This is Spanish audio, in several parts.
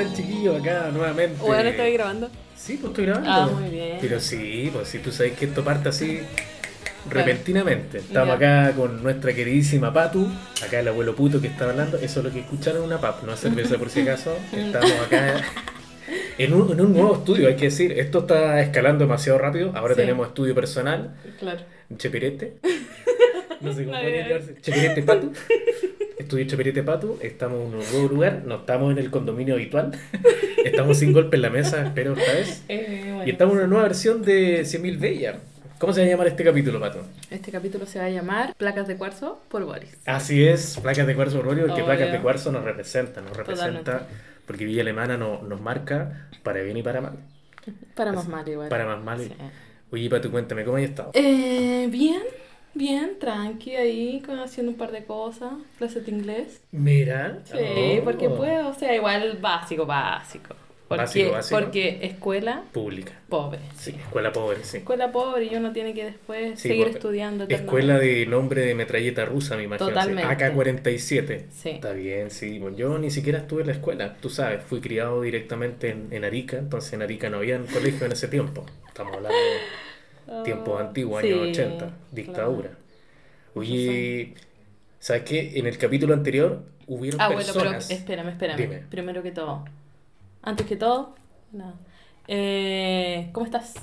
están chiquillos acá nuevamente? Bueno, estoy grabando. Sí, pues estoy grabando. Ah, muy bien. Pero sí, pues si tú sabes que esto parte así repentinamente. Estamos Ya. acá con nuestra queridísima Patu, acá el abuelo puto que está hablando. Eso es lo que escucharon una pap, no es cerveza por si acaso. Estamos acá en un, en un nuevo estudio, hay que decir. Esto está escalando demasiado rápido. Ahora Sí. tenemos estudio personal, Claro. Chepirete. No sé cómo llamarse. Chepirete Patu. Estudio Chepirete Patu. Estamos en un nuevo lugar. No estamos en el condominio habitual. Estamos sin golpe en la mesa, espero esta vez. Eh, bueno. Y estamos en una nueva versión de 100.000 Bella. ¿Cómo se va a llamar este capítulo, Pato? Este capítulo se va a llamar Placas de cuarzo por Boris. Así es, placas de cuarzo Orgullo, porque Obvio. placas de cuarzo nos representan, nos representa, Totalmente. porque Villa Alemana no- nos marca para bien y para mal. Para más mal igual. Para más mal. Sí. Oye, Pato, cuéntame, ¿cómo has estado? Eh, bien, bien, tranqui ahí, haciendo un par de cosas. Clases de inglés. Mira. Sí, oh, porque puedo, o sea, igual básico, básico. Porque, Básico, básico. porque escuela Pública. pobre. Sí, escuela pobre, sí. Escuela pobre y uno tiene que después Sí, seguir estudiando. Escuela de nombre de metralleta rusa, me imagino. Totalmente. AK-47. Sí. Está bien, sí. Bueno, yo ni siquiera estuve en la escuela, tú sabes, fui criado directamente en, en Arica, entonces en Arica no había colegio en ese tiempo. Estamos hablando de tiempos antiguos, años Oh, Sí, 80, dictadura. claro. Oye, ¿sabes qué? En el capítulo anterior hubieron Ah, bueno, pero personas. espérame, espérame. Dime. Primero que todo. Antes que todo, nada. Eh, ¿Cómo estás?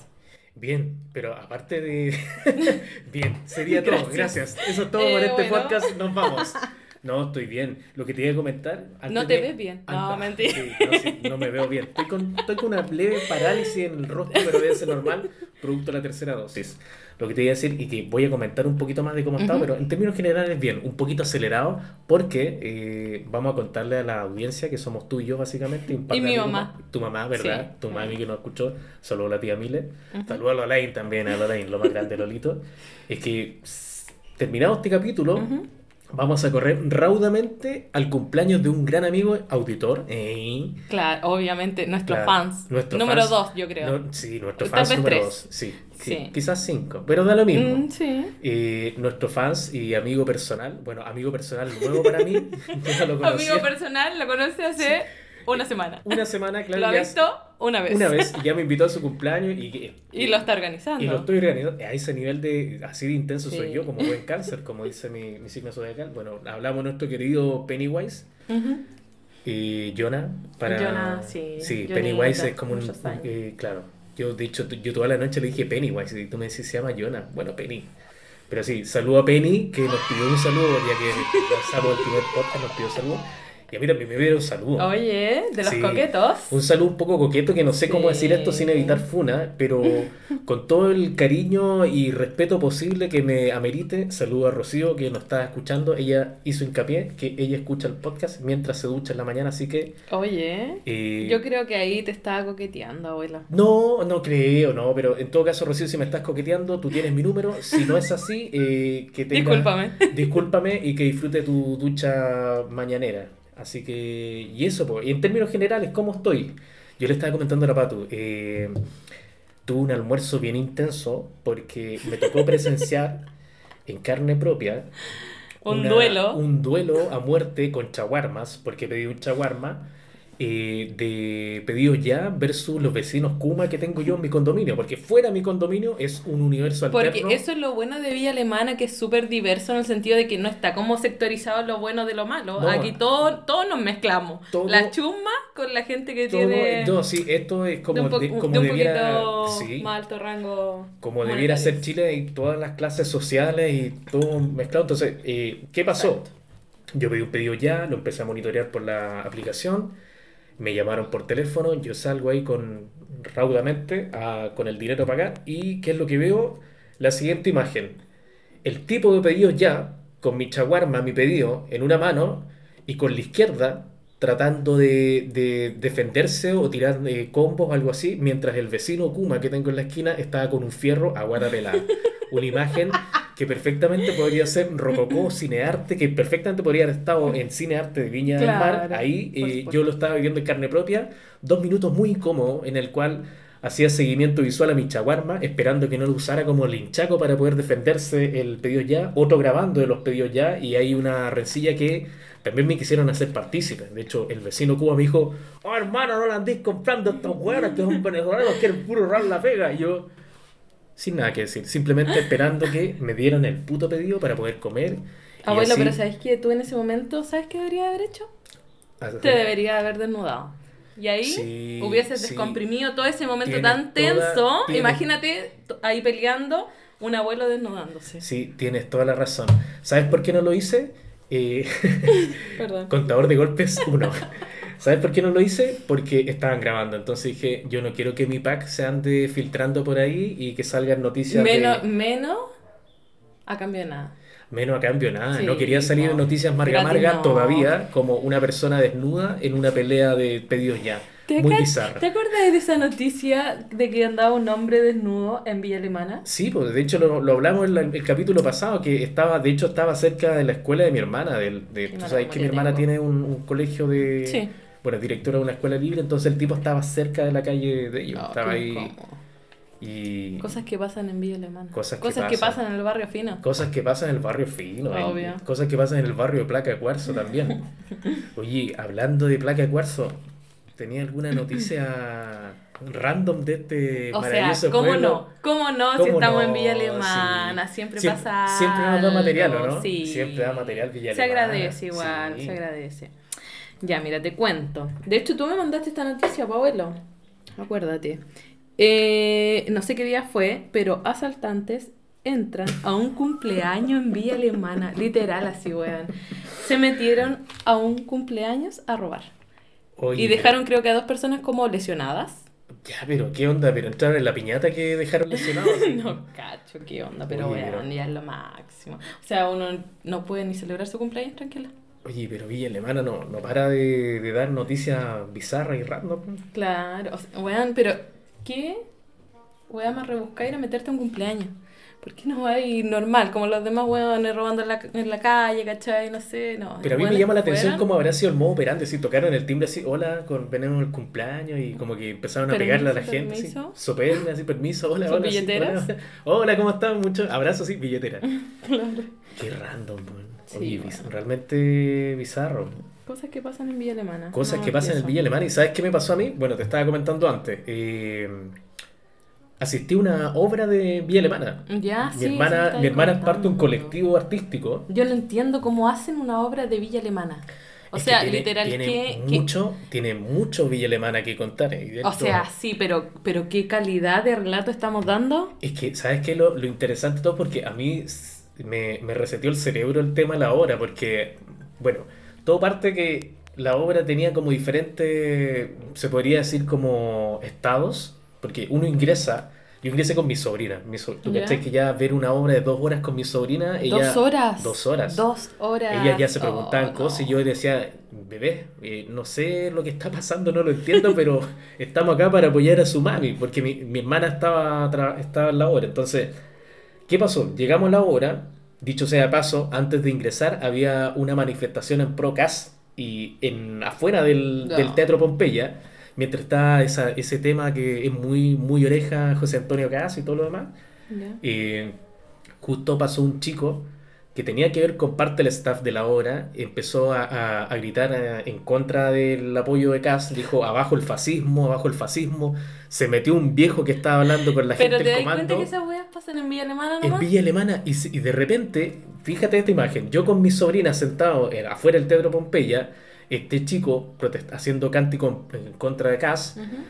Bien, pero aparte de. Bien, sería todo, Gracias. gracias. Eso es todo Eh, por este bueno. podcast, nos vamos. No, estoy bien. Lo que te iba a comentar. antes No te de- ves bien. No, antes- mentira. sí, no, sí, no me veo bien. Estoy con, estoy con una leve parálisis en el rostro, pero debe ser normal, producto de la tercera dosis. Lo que te iba a decir y que voy a comentar un poquito más de cómo he estado, Ujú. pero en términos generales bien, un poquito acelerado, porque eh, vamos a contarle a la audiencia que somos tú y yo, básicamente. un par Y de mi amigos mamá. Tu mamá, ¿verdad? Sí. Tu mami que nos escuchó. Saludos a la tía Mile. Saludos a Lolaine también, a Lolaine, lo más grande, Lolito. Es que, terminado este capítulo. Vamos a correr raudamente al cumpleaños de un gran amigo, auditor. eh, Claro, obviamente, nuestros claro, fans. nuestros Número fans. dos, yo creo. no- sí, nuestros fans número tres. dos. Sí, sí, Sí. quizás cinco, pero da lo mismo. Mm, sí. Eh, nuestro fans y amigo personal, bueno, amigo personal nuevo para mí, yo no lo. Amigo personal, lo conoce hace una semana. Una semana, claro, lo ha visto una vez. una vez y ya me invitó a su cumpleaños y, Y lo está organizando. Y lo estoy organizando. A ese nivel de. Así de intenso soy Sí. yo, como buen cáncer, como dice mi, mi signo zodiacal. Bueno, hablamos de nuestro querido Pennywise Ujú. y Jonah. Para... Jonah, sí, Sí, Johnny Pennywise es como un. eh, claro. Yo, de hecho, yo toda la noche le dije Pennywise y tú me decís, se llama Jonah. Bueno, Penny. Pero sí, saludo a Penny, que nos pidió un saludo, ya que lanzamos el primer podcast, nos pidió saludo. Y a mí también me un saludo. Oye, de los Sí. coquetos. Un saludo un poco coqueto que no sé cómo decir esto sin evitar funa, pero con todo el cariño y respeto posible que me amerite, saludo a Rocío que nos está escuchando. Ella hizo hincapié que ella escucha el podcast mientras se ducha en la mañana, así que... Oye, eh, yo creo que ahí te estaba coqueteando, abuela. No, no creo, no, pero en todo caso, Rocío, si me estás coqueteando, tú tienes mi número. Si no es así, eh, que tengas... Discúlpame. Discúlpame y que disfrute tu ducha mañanera. Así que, y eso. Y en términos generales, ¿cómo estoy? Yo le estaba comentando a la Patu. eh, tuve un almuerzo bien intenso porque me tocó presenciar en carne propia Un duelo. Un duelo a muerte con chaguarmas, porque pedí un chaguarma eh, de pedidos ya versus los vecinos Kuma que tengo yo en mi condominio, porque fuera de mi condominio es un universo Porque alterno. eso es lo bueno de Villa Alemana, que es súper diverso en el sentido de que no está como sectorizado lo bueno de lo malo. No. Aquí todos todos nos mezclamos. Todo- La chusma con la gente que Todo- tiene no, sí, esto es de como, un, po- de- de como un debiera, sí, más alto rango. como debiera ser. Chile y todas las clases sociales y todo mezclado. Entonces, eh, ¿qué pasó? Exacto. Yo pedí un pedido ya, lo empecé a monitorear por la aplicación, me llamaron por teléfono, yo salgo ahí con raudamente a- con el dinero a pagar y ¿qué es lo que veo? La siguiente imagen. El tipo de pedido ya, con mi chaguarma, mi pedido, en una mano y con la izquierda tratando de, de defenderse o tirar eh, combos o algo así, mientras el vecino Kuma que tengo en la esquina estaba con un fierro a guata pelada. Una imagen que perfectamente podría ser Rococó, Cinearte, que perfectamente podría haber estado en Cinearte de Viña del Mar. Ahí eh, yo lo estaba viviendo en carne propia. Dos minutos muy incómodos en el cual hacía seguimiento visual a mi chaguarma, esperando que no lo usara como linchaco para poder defenderse el pedido ya, otro grabando de los pedidos ya, y hay una rencilla que también me quisieron hacer partícipe. De hecho, el vecino Cuba me dijo, oh hermano, no la andéis comprando estos huevos que son venezolanos, quieren puro rar la pega. Y yo, sin nada que decir, simplemente esperando que me dieran el puto pedido para poder comer. Abuelo, así- pero ¿sabes que tú en ese momento, ¿sabes qué debería haber hecho? así- Te debería haber desnudado. Y ahí Sí, hubieses sí. descomprimido todo ese momento Tienes tan toda- tenso. tienes- Imagínate ahí peleando, un abuelo desnudándose. Sí, tienes toda la razón. ¿Sabes por qué no lo hice? Eh, contador de golpes, uno. ¿Sabes por qué no lo hice? Porque estaban grabando. Entonces dije, yo no quiero que mi pack se ande filtrando por ahí y que salgan noticias Menos, de... menos a cambio de nada. Menos a cambio nada. Sí, no quería salir en no. noticias marga marga no. todavía como una persona desnuda en una pelea de pedidos ya. ¿Te, Muy bizarra. ¿Te acuerdas de esa noticia de que andaba un hombre desnudo en Villa Alemana? Sí, pues de hecho lo, lo hablamos en la- el capítulo pasado, que estaba, de hecho estaba cerca de la escuela de mi hermana. Del, de, Qué tú sabes que mi hermana tengo. tiene un, un colegio de... Sí. Bueno, es directora de una escuela libre, entonces el tipo estaba cerca de la calle de ellos. No, estaba qué ahí incómodo. Y... Cosas que pasan en Villa Alemana. Cosas que pasan. pasan en el barrio fino. Cosas que pasan en el barrio fino, eh. Obvio. cosas que pasan en el barrio de Placa de Cuarzo también. Oye, hablando de Placa de Cuarzo, ¿tenía alguna noticia random de este O sea, maravilloso ¿cómo pueblo? no? ¿Cómo no? Si ¿Cómo estamos no? en Villa Alemana, Sí. siempre, Siempre- pasa. siempre nos da material, ¿o algo, no? Sí. Siempre da material Villa Se Alemana, agradece igual, sí. se agradece. Ya, mira, te cuento. De hecho, tú me mandaste esta noticia, Pablo. Acuérdate. Eh, no sé qué día fue, pero asaltantes entran a un cumpleaños en Villa Alemana. Literal, así, weón. Se metieron a un cumpleaños a robar. Oye, Y dejaron, creo que a dos personas como lesionadas. Ya, pero ¿qué onda? ¿Pero entraron en la piñata que dejaron lesionados? No, cacho, qué onda, pero Oye, pero- ya es lo máximo. O sea, uno no puede ni celebrar su cumpleaños tranquila. Oye, pero Villa Alemana no, no para de, de dar noticias bizarras y random. Claro, o sea, weón, pero ¿qué? Weón, más rebuscar ir a meterte a un cumpleaños. ¿Por qué no va a ir normal? Como los demás weones robando en la, en la calle, ¿cachai? No sé, no. Pero a mí me llama la atención cómo habrá sido el modo operante, si tocaron el timbre así, hola, con veneno el cumpleaños y como que empezaron a pegarle a la gente, así, permiso. soperne, así, permiso, hola, ¿Son hola, sí, billeteras? hola, hola, ¿cómo están? Muchos abrazos, sí, billetera. Claro. Qué random, weón. Sí, Oye, bueno. biz- realmente bizarro. Cosas que pasan en Villa Alemana. Cosas No que pasan en. Villa Alemana. ¿Y sabes qué me pasó a mí? Bueno, te estaba comentando antes. Eh, asistí a una obra de Villa Alemana. Ya, mi sí, hermana, mi hermana es parte de un colectivo artístico. Yo no entiendo cómo hacen una obra de Villa Alemana. O Es que sea, tiene- literal, tiene que, que- mucho, tiene mucho Villa Alemana que contar. de O sea, sí, pero, pero ¿qué calidad de relato estamos dando? Es que, ¿sabes qué? Lo, lo interesante todo, porque a mí me, me reseteó el cerebro el tema de la obra, porque, bueno, todo parte que la obra tenía como diferentes, se podría decir como estados, porque uno ingresa, yo ingresé con mi sobrina, mi so- tú cachai que ya ver una obra de dos horas con mi sobrina, ella... Dos horas. Dos horas. Dos horas. Ella ya se preguntaban Oh, cosas y yo decía, bebé, eh, no sé lo que está pasando, no lo entiendo, pero estamos acá para apoyar a su mami, porque mi, mi hermana estaba, estaba en la obra. Entonces, ¿qué pasó? Llegamos a la obra, dicho sea de paso, antes de ingresar había una manifestación en Procas y en afuera del, Teatro Pompeya, mientras está esa, ese tema que es muy, muy oreja, José Antonio Cas y todo lo demás. Eh, justo pasó un chico que tenía que ver con parte del staff de la obra, empezó a, a- a gritar eh, en contra del apoyo de Cas, dijo abajo el fascismo, abajo el fascismo, se metió un viejo que estaba hablando con la Pero gente te del das cuenta comando que esas weas pasan en Villa Alemana en nomás. Villa Alemana y, de repente, fíjate esta imagen, yo con mis sobrinas sentado en- afuera del Teatro Pompeya, este chico protest- haciendo cántico en, en contra de Cas, Ujú.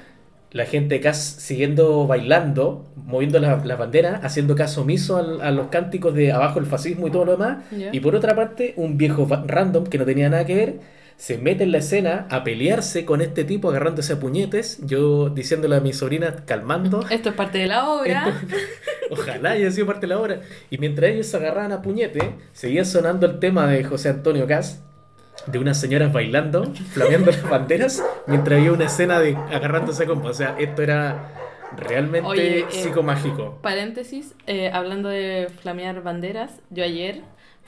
La gente CAS siguiendo bailando, moviendo la, la bandera, haciendo caso omiso al- a los cánticos de abajo el fascismo y todo lo demás. Y por otra parte, un viejo random que no tenía nada que ver, se mete en la escena a pelearse con este tipo agarrándose a puñetes, yo diciéndole a mi sobrina calmando. Esto es parte de la obra. Esto- ojalá haya sido parte de la obra. Y mientras ellos se agarraban a puñete, seguía sonando el tema de José Antonio Cas, de unas señoras bailando, flameando las banderas, mientras había una escena de agarrándose con. O sea, esto era realmente Oye, eh, psicomágico. Paréntesis, eh, hablando de flamear banderas, yo ayer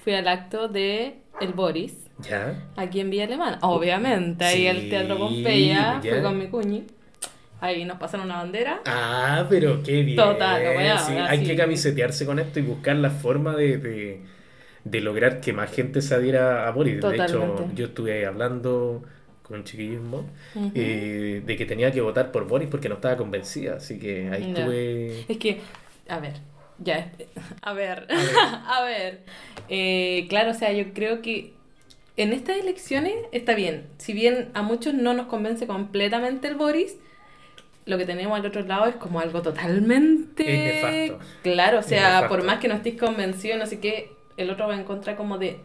fui al acto de El Boris, ¿Ya? aquí en Villa Alemana. Obviamente, ahí al Teatro Pompeya, ya. fui con mi cuñi. Ahí nos pasaron una bandera. Ah, pero qué bien. Total, Sí, weá, hay sí. que camisetearse con esto y buscar la forma de, de, de lograr que más gente se adhiera a Boris. De hecho, yo estuve hablando con chiquillismo eh, de que tenía que votar por Boris porque no estaba convencida. Así que ahí estuve. Es que, a ver, ya, a ver, A ver. a ver. Eh, claro, o sea, yo creo que en estas elecciones está bien. Si bien a muchos no nos convence completamente el Boris, lo que tenemos al otro lado es como algo totalmente... Es nefasto. Claro, o sea, por más que no estés convencido, no sé qué, el otro va en contra como de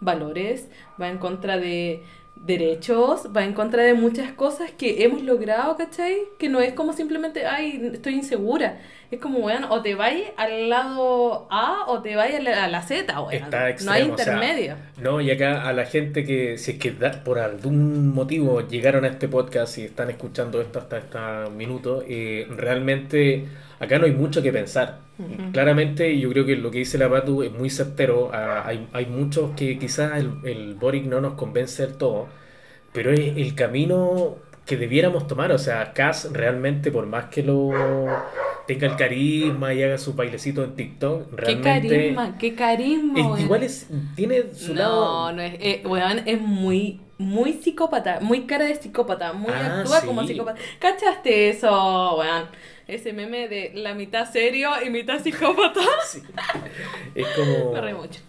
valores, va en contra de derechos, va en contra de muchas cosas que hemos logrado, ¿cachai? Que no es como simplemente, ay, estoy insegura. Es como, weón, o te vas al lado A o te vas a la, a la Z, weón. No hay extremo, o sea, intermedio. No, y acá a la gente que, si es que da- por algún motivo llegaron a este podcast y están escuchando esto hasta este minuto, eh, realmente acá no hay mucho que pensar. Claramente, yo creo que lo que dice la Patu es muy certero. Ah, hay, hay muchos que quizás el, el Boric no nos convence del todo, pero es el camino que debiéramos tomar. O sea, Cass realmente, por más que lo tenga el carisma y haga su bailecito en TikTok, Qué realmente. carisma, qué carisma, Es- igual es, tiene su no, lado. no es, eh, weón, es muy, muy psicópata, muy cara de psicópata, muy Ah, actúa sí. como psicópata. ¿Cachaste eso, weón? Ese meme de la mitad serio y mitad psicópata. Sí. Es como Me mucho.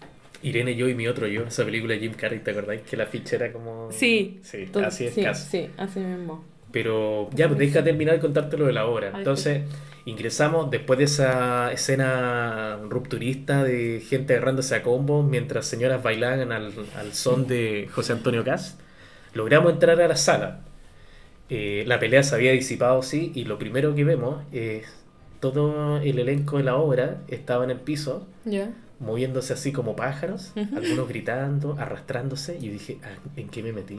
Irene, yo y mi otro yo, esa película de Jim Carrey, ¿te acordáis? Que la ficha era como. Sí, Sí, así es sí, sí, así mismo. Pero ya, pues deja terminar de contarte lo de la obra. Entonces, ingresamos después de esa escena rupturista de gente agarrándose a combos mientras señoras bailaban al, al son de José Antonio Cas. Logramos entrar a la sala. Eh, la pelea se había disipado, sí, y lo primero que vemos es todo el elenco de la obra estaba en el piso, moviéndose así como pájaros, algunos gritando, arrastrándose, y yo dije, "Ah, ¿en qué me metí?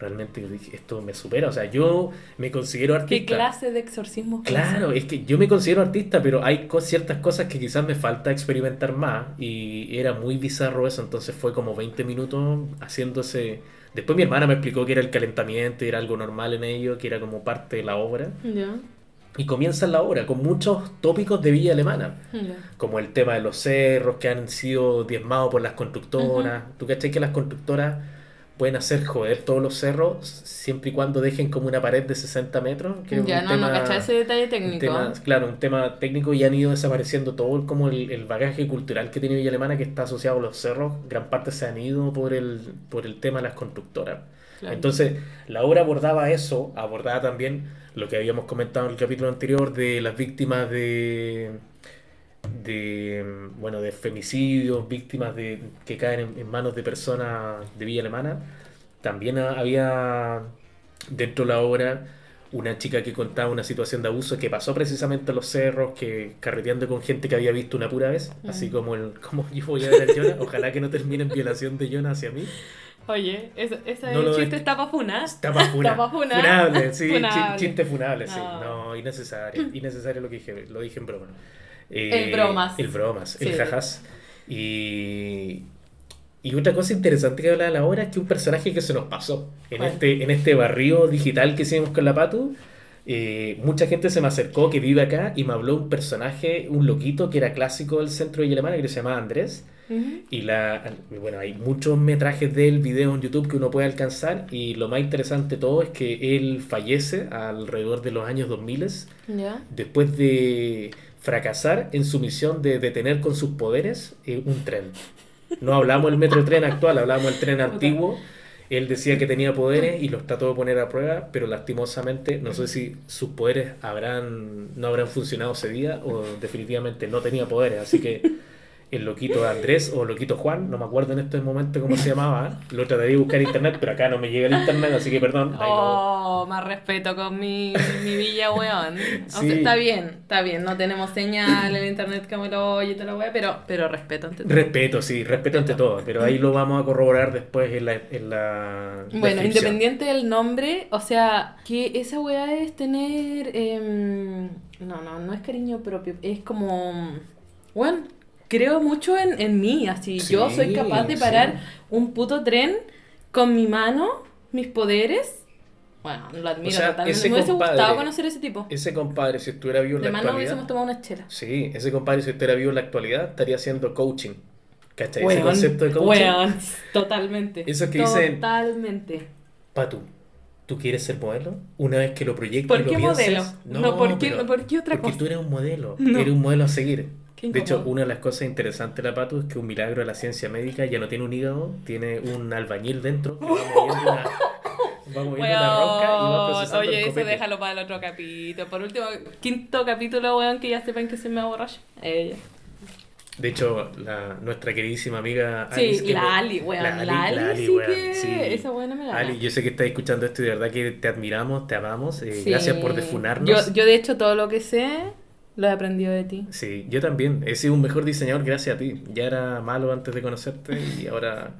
Realmente dije, esto me supera, o sea, yo me considero ¿Qué artista. clase de exorcismo Claro, es que yo me considero artista, pero hay co- ciertas cosas que quizás me falta experimentar más y era muy bizarro eso, entonces fue como 20 minutos haciéndose... Después mi hermana me explicó que era el calentamiento, era algo normal en ello, que era como parte de la obra. Ya. Y comienza la obra con muchos tópicos de Villa Alemana, como el tema de los cerros que han sido diezmados por las constructoras. ¿Tú cachai que las constructoras pueden hacer joder todos los cerros siempre y cuando dejen como una pared de 60 metros? que Ya, no, no, tema- cachai ese detalle un técnico. tema, claro, un tema técnico y han ido desapareciendo todo el, como el, el bagaje cultural que tiene Villa Alemana que está asociado a los cerros, gran parte se han ido por el, por el tema de las constructoras. Claro. Entonces, la obra abordaba eso, abordaba también lo que habíamos comentado en el capítulo anterior de las víctimas de de bueno de femicidios, víctimas de que caen en, en manos de personas de Villa Alemana. También ha- había dentro de la obra una chica que contaba una situación de abuso que pasó precisamente en los cerros, que carreteando con gente que había visto una pura vez, así Mm. como el como yo voy a ver a Jonah, ojalá que no termine en violación de Jonah hacia mí. Oye, ese, No lo chiste es- está para funar. Está para funar. Funable, sí, Funable. chiste funable, sí. No. No, innecesario. Innecesario lo que dije, lo dije en broma. El bromas. El bromas, Sí. el jajas. Y, y otra cosa interesante que habla de la obra es que un personaje que se nos pasó en este, en este barrio digital que hicimos con la Patu. eh, mucha gente se me acercó que vive acá y me habló un personaje, un loquito que era clásico del centro de Villa Alemana que se llamaba Andrés. Y la, bueno, hay muchos metrajes del video en YouTube que uno puede alcanzar y lo más interesante de todo es que él fallece alrededor de los años 2000 Ya. después de fracasar en su misión de detener con sus poderes eh, un tren. No hablamos del metro tren actual, hablamos del tren antiguo. Él decía que tenía poderes y los trató de poner a prueba, pero lastimosamente no sé si sus poderes habrán no habrán funcionado ese día o definitivamente no tenía poderes, así que el loquito Andrés o loquito Juan, no me acuerdo en este momento cómo se llamaba, lo trataré de buscar en internet, pero acá no me llega el internet, así que perdón. no- Oh, más respeto con mi, mi villa, weón. O sea, Sí. está bien, está bien. No tenemos señal en internet que me lo oye y toda la weá, pero, pero respeto ante todo. Respeto, sí, respeto ante todo, pero ahí lo vamos a corroborar después en la, en la Bueno, independiente del nombre, o sea, que esa weá es tener. em, no, no, no es cariño propio, es como. Bueno, creo mucho en, en mí, así. yo soy capaz de sí. parar un puto tren con mi mano, mis poderes, Bueno, lo admiro O sea, totalmente. Me hubiese compadre- gustado conocer ese tipo. Ese compadre, si estuviera vivo en la no actualidad. hubiésemos tomado una chela. Sí, ese compadre, si estuviera vivo en la actualidad, estaría haciendo coaching. ¿Cachai? Ese concepto de coaching. weón, totalmente. Eso que dicen- Totalmente. Patu, ¿tú quieres ser modelo? Una vez que lo proyectes ¿Por y lo qué pienses, modelo? No, ¿por qué- por qué otra porque cosa? tú eres un modelo, No. eres un modelo a seguir. De hecho, una de las cosas interesantes de la Patu es que un milagro de la ciencia médica ya no tiene un hígado, tiene un albañil dentro que va moviendo una, va moviendo una roca y va procesando Oye, el eso déjalo para el otro capítulo. Por último, quinto capítulo, weón, que ya sepan que se me borracha. Ella. De hecho, la, nuestra queridísima amiga Sí, Alice, que la me- Ali, weón, la Ali sí weón, que- esa buena me gana. Ali, yo sé que estás escuchando esto y de verdad que te admiramos, te amamos. eh, Sí. Gracias por defunarnos. Yo, yo, de hecho, todo lo que sé lo he aprendido de ti. Sí, yo también. He sido un mejor diseñador gracias a ti. Ya era malo antes de conocerte y ahora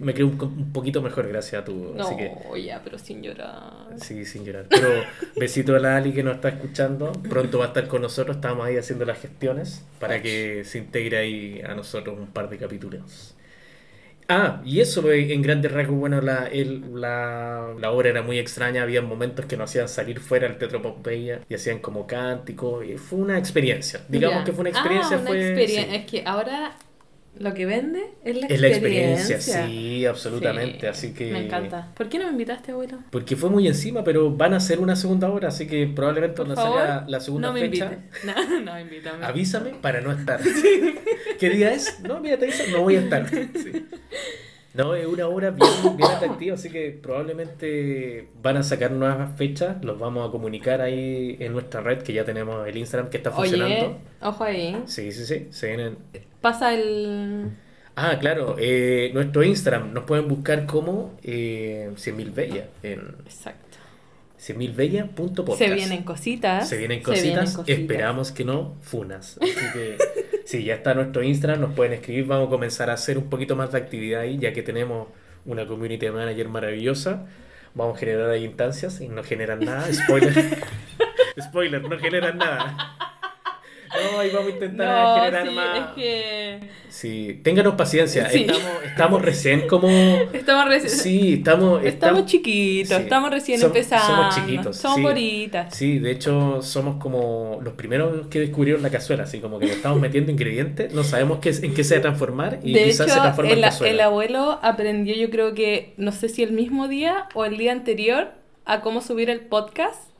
me creo un poquito mejor gracias a tu. No, Así que, ya, pero sin llorar. sí, sin llorar. Pero besito a la Ali que nos está escuchando. Pronto va a estar con nosotros. Estamos ahí haciendo las gestiones para que se integre ahí a nosotros un par de capítulos. Ah, y eso eh, en grandes rasgos, bueno, la, el- la, la obra era muy extraña, había momentos que nos hacían salir fuera del Teatro Pompeya y hacían como cánticos, fue una experiencia, digamos que fue una experiencia, Ah, una fue... experien- sí. Es que ahora lo que vende es la Es la experiencia. experiencia, sí, absolutamente. Sí, Así que. Me encanta. ¿Por qué no me invitaste, abuelo? Porque fue muy encima, pero van a hacer una segunda hora, así que probablemente Por cuando favor, salga la segunda no me fecha. invites. No, no, invítame. Avísame para no estar. ¿Qué día es? No, mira, te aviso, no voy a estar. Sí. No, es una hora bien, bien atractiva, así que probablemente van a sacar nuevas fechas, los vamos a comunicar ahí en nuestra red, que ya tenemos el Instagram que está Oye, funcionando. ojo ahí. Sí, sí, sí, se vienen. Pasa el. Ah, claro, eh, nuestro Instagram nos pueden buscar como eh, 100.000 Bella, en Exacto. 100.000bella.podcast. Se vienen cositas. Se vienen se cositas, vienen cositas. esperamos que no funas. Así que sí, ya está nuestro Instagram, nos pueden escribir, vamos a comenzar a hacer un poquito más de actividad ahí, ya que tenemos una community manager maravillosa. Vamos a generar ahí instancias y no generan nada. Spoiler. Spoiler, no generan nada. No, ahí vamos a intentar No, generar sí, más. es que. Sí, ténganos paciencia. Sí. Estamos, estamos recién como. Estamos recién. Sí, estamos. Estamos chiquitos, sí. estamos recién Som- empezando. Somos chiquitos. Somos boritas. Sí, de hecho somos como los primeros que descubrieron la cazuela, así como que le estamos metiendo ingredientes, no sabemos qué, en qué se va a transformar y de quizás hecho, se transforma en el, cazuela. el abuelo aprendió, yo creo que, no sé si el mismo día o el día anterior, a cómo subir el podcast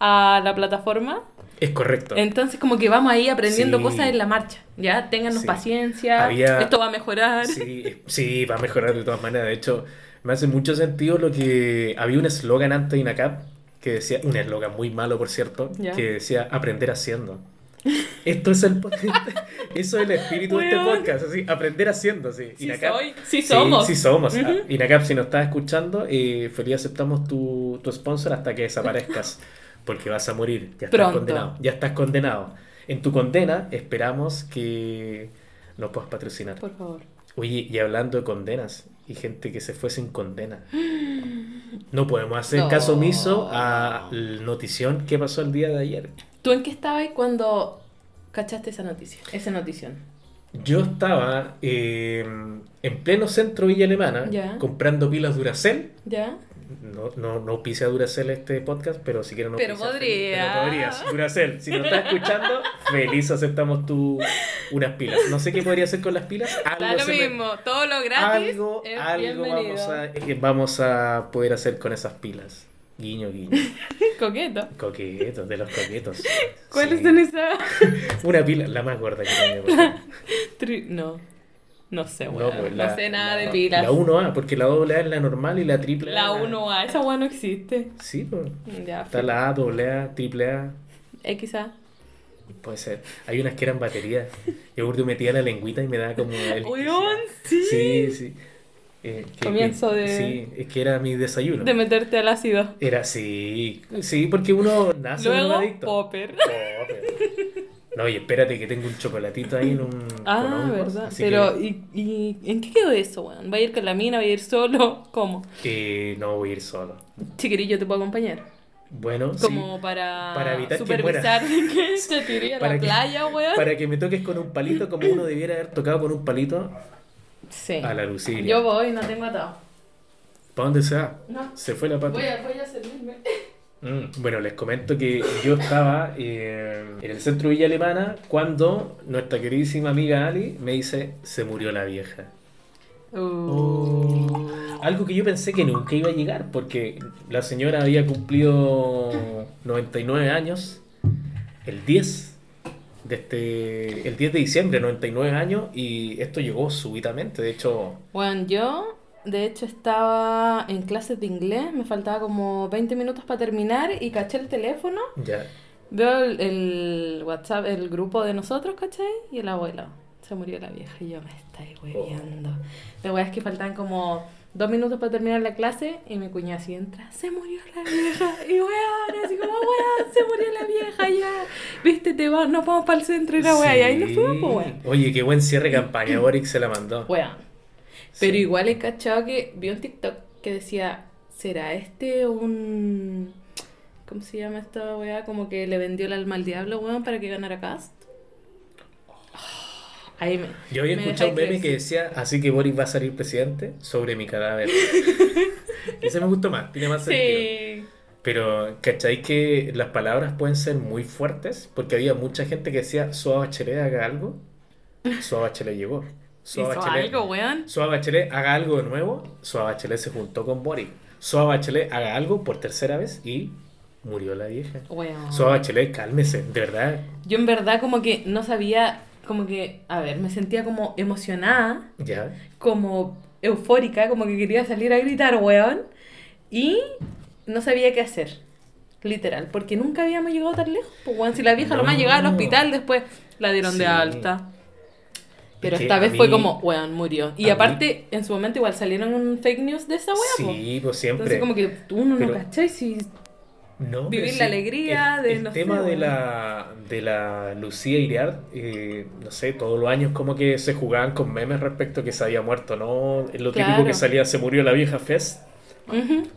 a la plataforma. Es correcto. Entonces, como que vamos ahí aprendiendo Sí. cosas en la marcha. Ya, ténganos Sí. paciencia. Había- Esto va a mejorar. Sí, sí, va a mejorar de todas maneras. De hecho, me hace mucho sentido lo que había un eslogan antes de INACAP que decía, un eslogan muy malo por cierto, Ya. que decía aprender haciendo. Esto es el eso es el espíritu de este podcast, así, aprender haciendo, sí. Sí soy, sí somos. Sí, somos. Ah, INACAP, si nos estás escuchando, eh, feliz aceptamos tu, tu sponsor hasta que desaparezcas, porque vas a morir. Ya estás Pronto. condenado. Ya estás condenado. En tu condena esperamos que nos puedas patrocinar. Por favor. Oye, y hablando de condenas y gente que se fue sin condena. No podemos hacer No. caso omiso a la notición que pasó el día de ayer. ¿Tú en qué estabas cuando cachaste esa noticia? Esa notición. Yo estaba eh, en pleno centro Villa Alemana comprando pilas Duracell. ¿Ya? No, no, no pise a Duracell este podcast, pero si quieren no Pero podría. Pero podrías. Duracell, si nos estás escuchando, feliz aceptamos tu unas pilas. No sé qué podría hacer con las pilas. Da Algo lo se me- mismo, todo lo gratis algo, algo vamos a, eh, vamos a poder hacer con esas pilas. Guiño, guiño. Coqueto. Coquetos, de los coquetos. ¿Cuáles Sí. son esas? Una pila, la más gorda que. Tri- No. No sé, No, weón. No, pues, la- sé nada de la- pilas. La 1A, porque la AA es la normal y la triple A. La 1A, esa weón no existe. Sí, pues. Ya, Está la A, doble A, triple A. XA. Puede ser. Hay unas que eran baterías. Yo me metía la lengüita y me daba como. el- Weón, sí. Sí, sí. Eh, que- Comienzo de- Sí, es que era mi desayuno. De meterte al ácido. Era sí, sí, porque uno nace un Luego, adicto. popper. Popper. No, y espérate que tengo un chocolatito ahí en un. con Ah, hongos, verdad. Pero, que, ¿y, ¿y en qué quedó eso, weón? ¿Va a ir con la mina? ¿Va a ir solo? ¿Cómo? eh, no voy a ir solo. Chiquirillo, ¿te puedo acompañar? Bueno, Como sí. para, Para evitar que supervisar que se tire a Para la que- playa, weón. Para que me toques con un palito como uno debiera haber tocado con un palito Sí. a la Lucilia. Yo voy, no tengo atado. ¿Para dónde se va? No. Se fue la pata. Voy a, voy a servirme. Mm, Bueno, les comento que yo estaba eh, en el centro Villa Alemana cuando nuestra queridísima amiga Ali me dice, se murió la vieja. Uh. Algo que yo pensé que nunca iba a llegar porque la señora había cumplido 99 años el 10 de este, el 10 de diciembre, 99 años y esto llegó súbitamente, de hecho, Bueno, yo de hecho estaba en clases de inglés, me faltaba como 20 minutos para terminar y caché el teléfono, ya. veo el, el WhatsApp, el grupo de nosotros, ¿cachai? Y el abuelo, se murió la vieja y yo me estáis hueviando. La wea es que faltaban como dos minutos para terminar la clase y mi cuñada así entra, se murió la vieja y weón, así como weón, se murió la vieja ya, viste, te va, nos vamos para el centro y la wea, y ahí nos fuimos, pues weón. Oye, qué buen cierre de campaña, Boric se la mandó. Weón. Pero Sí. igual he cachado que vi un TikTok que decía, ¿será este un... ¿Cómo se llama esta weá? Como que le vendió el alma al diablo, weón, para que ganara Cast. Ahí me... Yo había me escuchado un meme que decía, así que Boris va a salir presidente sobre mi cadáver. Ese me gustó más, tiene más sentido. Pero, ¿cacháis que las palabras pueden ser muy fuertes? Porque había mucha gente que decía, Suá Bachelet haga algo. Suá Bachelet llegó. Suá Hizo Bachelet, algo, weón. Suá Bachelet haga algo de nuevo. Suá Bachelet se juntó con Boris. Suá Bachelet haga algo por tercera vez y murió la vieja. Weón. Suá Bachelet, cálmese, de verdad. Yo en verdad como que no sabía, como que, a ver, me sentía como emocionada, Ya. como eufórica, como que quería salir a gritar, weón. Y no sabía qué hacer. Literal, porque nunca habíamos llegado tan lejos. Pues, weón, si la vieja lo más No. llegaba al hospital, después la dieron Sí. de alta. Pero esta vez fue como, weón, murió. Y a mí- aparte, en su momento igual salieron un fake news de esa po. Sí, pues siempre. Entonces como que uno Pero- no cachai si... No, Vivir la alegría el, de, el no tema sé, de la de la Lucía Iriart, eh, no sé, todos los años como que se jugaban con memes respecto a que se había muerto, ¿no? Lo típico Claro. que salía, se murió la vieja Fest,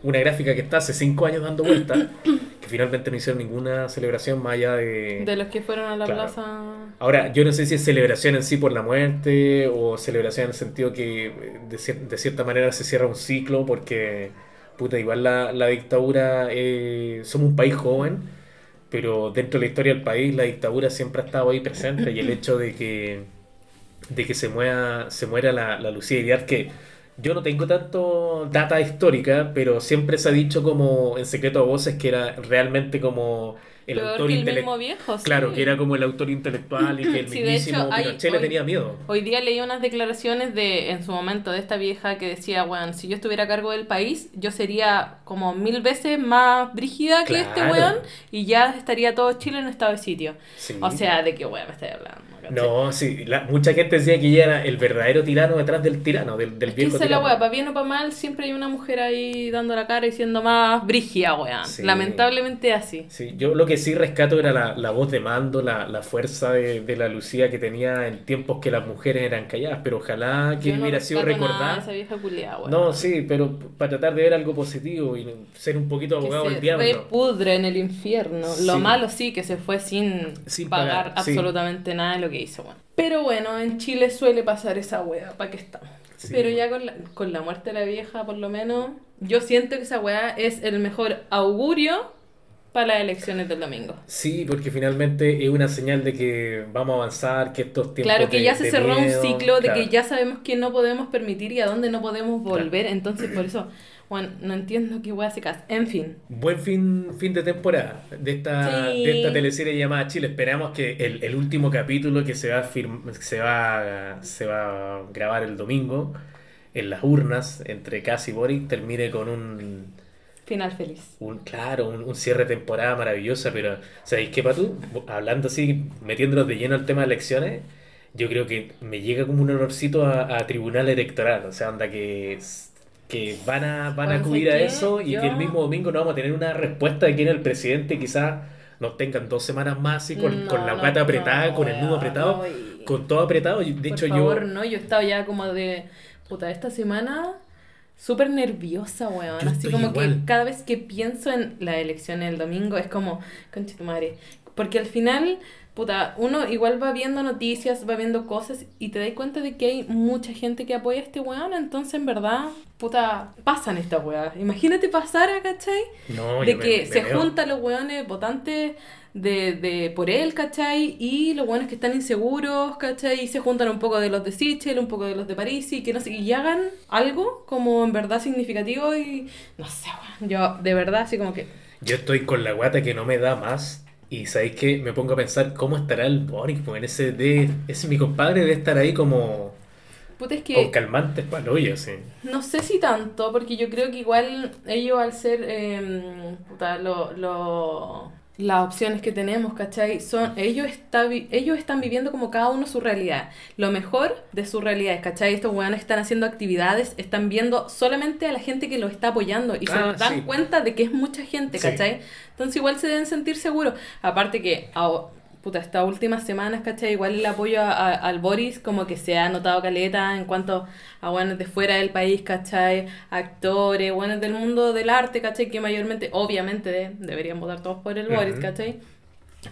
una gráfica que está hace cinco años dando vueltas, que finalmente no hicieron ninguna celebración más allá de... De los que fueron a la Claro. plaza... Ahora, yo no sé si es celebración en sí por la muerte o celebración en el sentido que eh, de, cier- de cierta manera se cierra un ciclo porque, puta, igual la, la dictadura, eh, somos un país joven, pero dentro de la historia del país la dictadura siempre ha estado ahí presente y el hecho de que, de que se, muera, se muera la, la Lucía Iriart, que yo no tengo tanto data histórica, pero siempre se ha dicho como en secreto a voces que era realmente como el Peor autor intelectual. sí. Claro, que era como el autor intelectual y que el Sí, mismísimo hecho, hay- Pinochet le hoy- tenía miedo. Hoy día leí unas declaraciones de, en su momento, de esta vieja que decía, weón, si yo estuviera a cargo del país, yo sería como mil veces más brígida que este weón y ya estaría todo Chile en estado de sitio. Sí. O sea, ¿de qué weón me estoy hablando? ¿Cachai? No, sí, la- mucha gente decía que ella era el verdadero tirano detrás del tirano, del, del Es viejo es la tirano. weá, para bien o para mal, siempre hay una mujer ahí dando la cara y siendo más brígida, weón. Sí. Lamentablemente así. Sí, yo lo que sí rescato era la, la voz de mando, la, la fuerza de, de la Lucía que tenía en tiempos que las mujeres eran calladas, pero ojalá que Yo no hubiera sido recordada. de esa vieja culiada, weón. No, sí, pero para tratar de ver algo positivo y ser un poquito abogado del diablo. repudre en el infierno. Lo Sí. malo sí que se fue sin, Sin pagar, pagar, sí. absolutamente nada de lo que hizo. Bueno. Pero bueno, en Chile suele pasar esa wea, ¿para qué estamos? Sí. Pero ya con la, con la muerte de la vieja, por lo menos, yo siento que esa wea es el mejor augurio para las elecciones del domingo. Sí, porque finalmente es una señal de que vamos a avanzar, que estos tiempos Claro que de- ya se cerró miedo, un ciclo de claro. que ya sabemos que no podemos permitir y a dónde no podemos volver. Entonces, por eso, bueno, no entiendo qué wea se casa. En fin. Buen fin, fin de temporada de esta, Sí. de esta teleserie llamada Chile. Esperamos que el, el último capítulo que se va, a firm- se, va, se va a grabar el domingo en las urnas entre Cass y Boric termine con un, Final feliz. un claro, un, un cierre de temporada maravillosa. Pero, ¿sabéis qué, Patu? Hablando así, metiéndonos de lleno al tema de elecciones, yo creo que me llega como un olorcito a, a tribunal electoral. O sea, anda que, que van a, van a acudir a eso y Yo- que el mismo domingo no vamos a tener una respuesta de quién es el presidente. y Quizás nos tengan dos semanas más así con, No, con la no, pata apretada, no, con el nudo apretado, y- con todo apretado. y De Por hecho, favor, yo. no, yo estaba ya como de, puta, esta semana súper nerviosa, weón. Yo Así como igual. que cada vez que pienso en las elecciones del domingo es como, concha tu madre, Porque al final, puta, uno igual va viendo noticias, va viendo cosas y te das cuenta de que hay mucha gente que apoya a este weón, entonces en verdad, puta, pasan estas weas. Imagínate pasar, ¿cachai? No, de me- que me se meo. juntan los weones votantes de, de por él, ¿cachai? Y los weones que están inseguros, ¿cachai? Y se juntan un poco de los de Sichel, un poco de los de París y que no sé, y hagan algo como en verdad significativo y no sé, weón. Yo de verdad así como que Yo estoy con la guata que no me da más. Y sabéis que me pongo a pensar cómo estará el Boric, porque en ese de ese mi compadre debe estar ahí como puta es con que calmantes palollas, sí. no sé si tanto, porque yo creo que igual ellos al ser eh, puta, lo, lo- las opciones que tenemos, ¿cachai? Son, ellos, está, ellos están viviendo como cada uno su realidad. Lo mejor de su realidad, ¿cachai? Estos weones están haciendo actividades, están viendo solamente a la gente que lo está apoyando y Ah, se dan sí. cuenta de que es mucha gente, Sí. ¿cachai? Entonces igual se deben sentir seguros. Aparte que, a- puta, estas últimas semanas, ¿cachai? Igual el apoyo a- a- al Boris como que se ha notado caleta en cuanto a buenos de fuera del país, ¿cachai? Actores, buenos del mundo del arte, ¿cachai? Que mayormente, obviamente, de- deberían votar todos por el Boris. ¿cachai?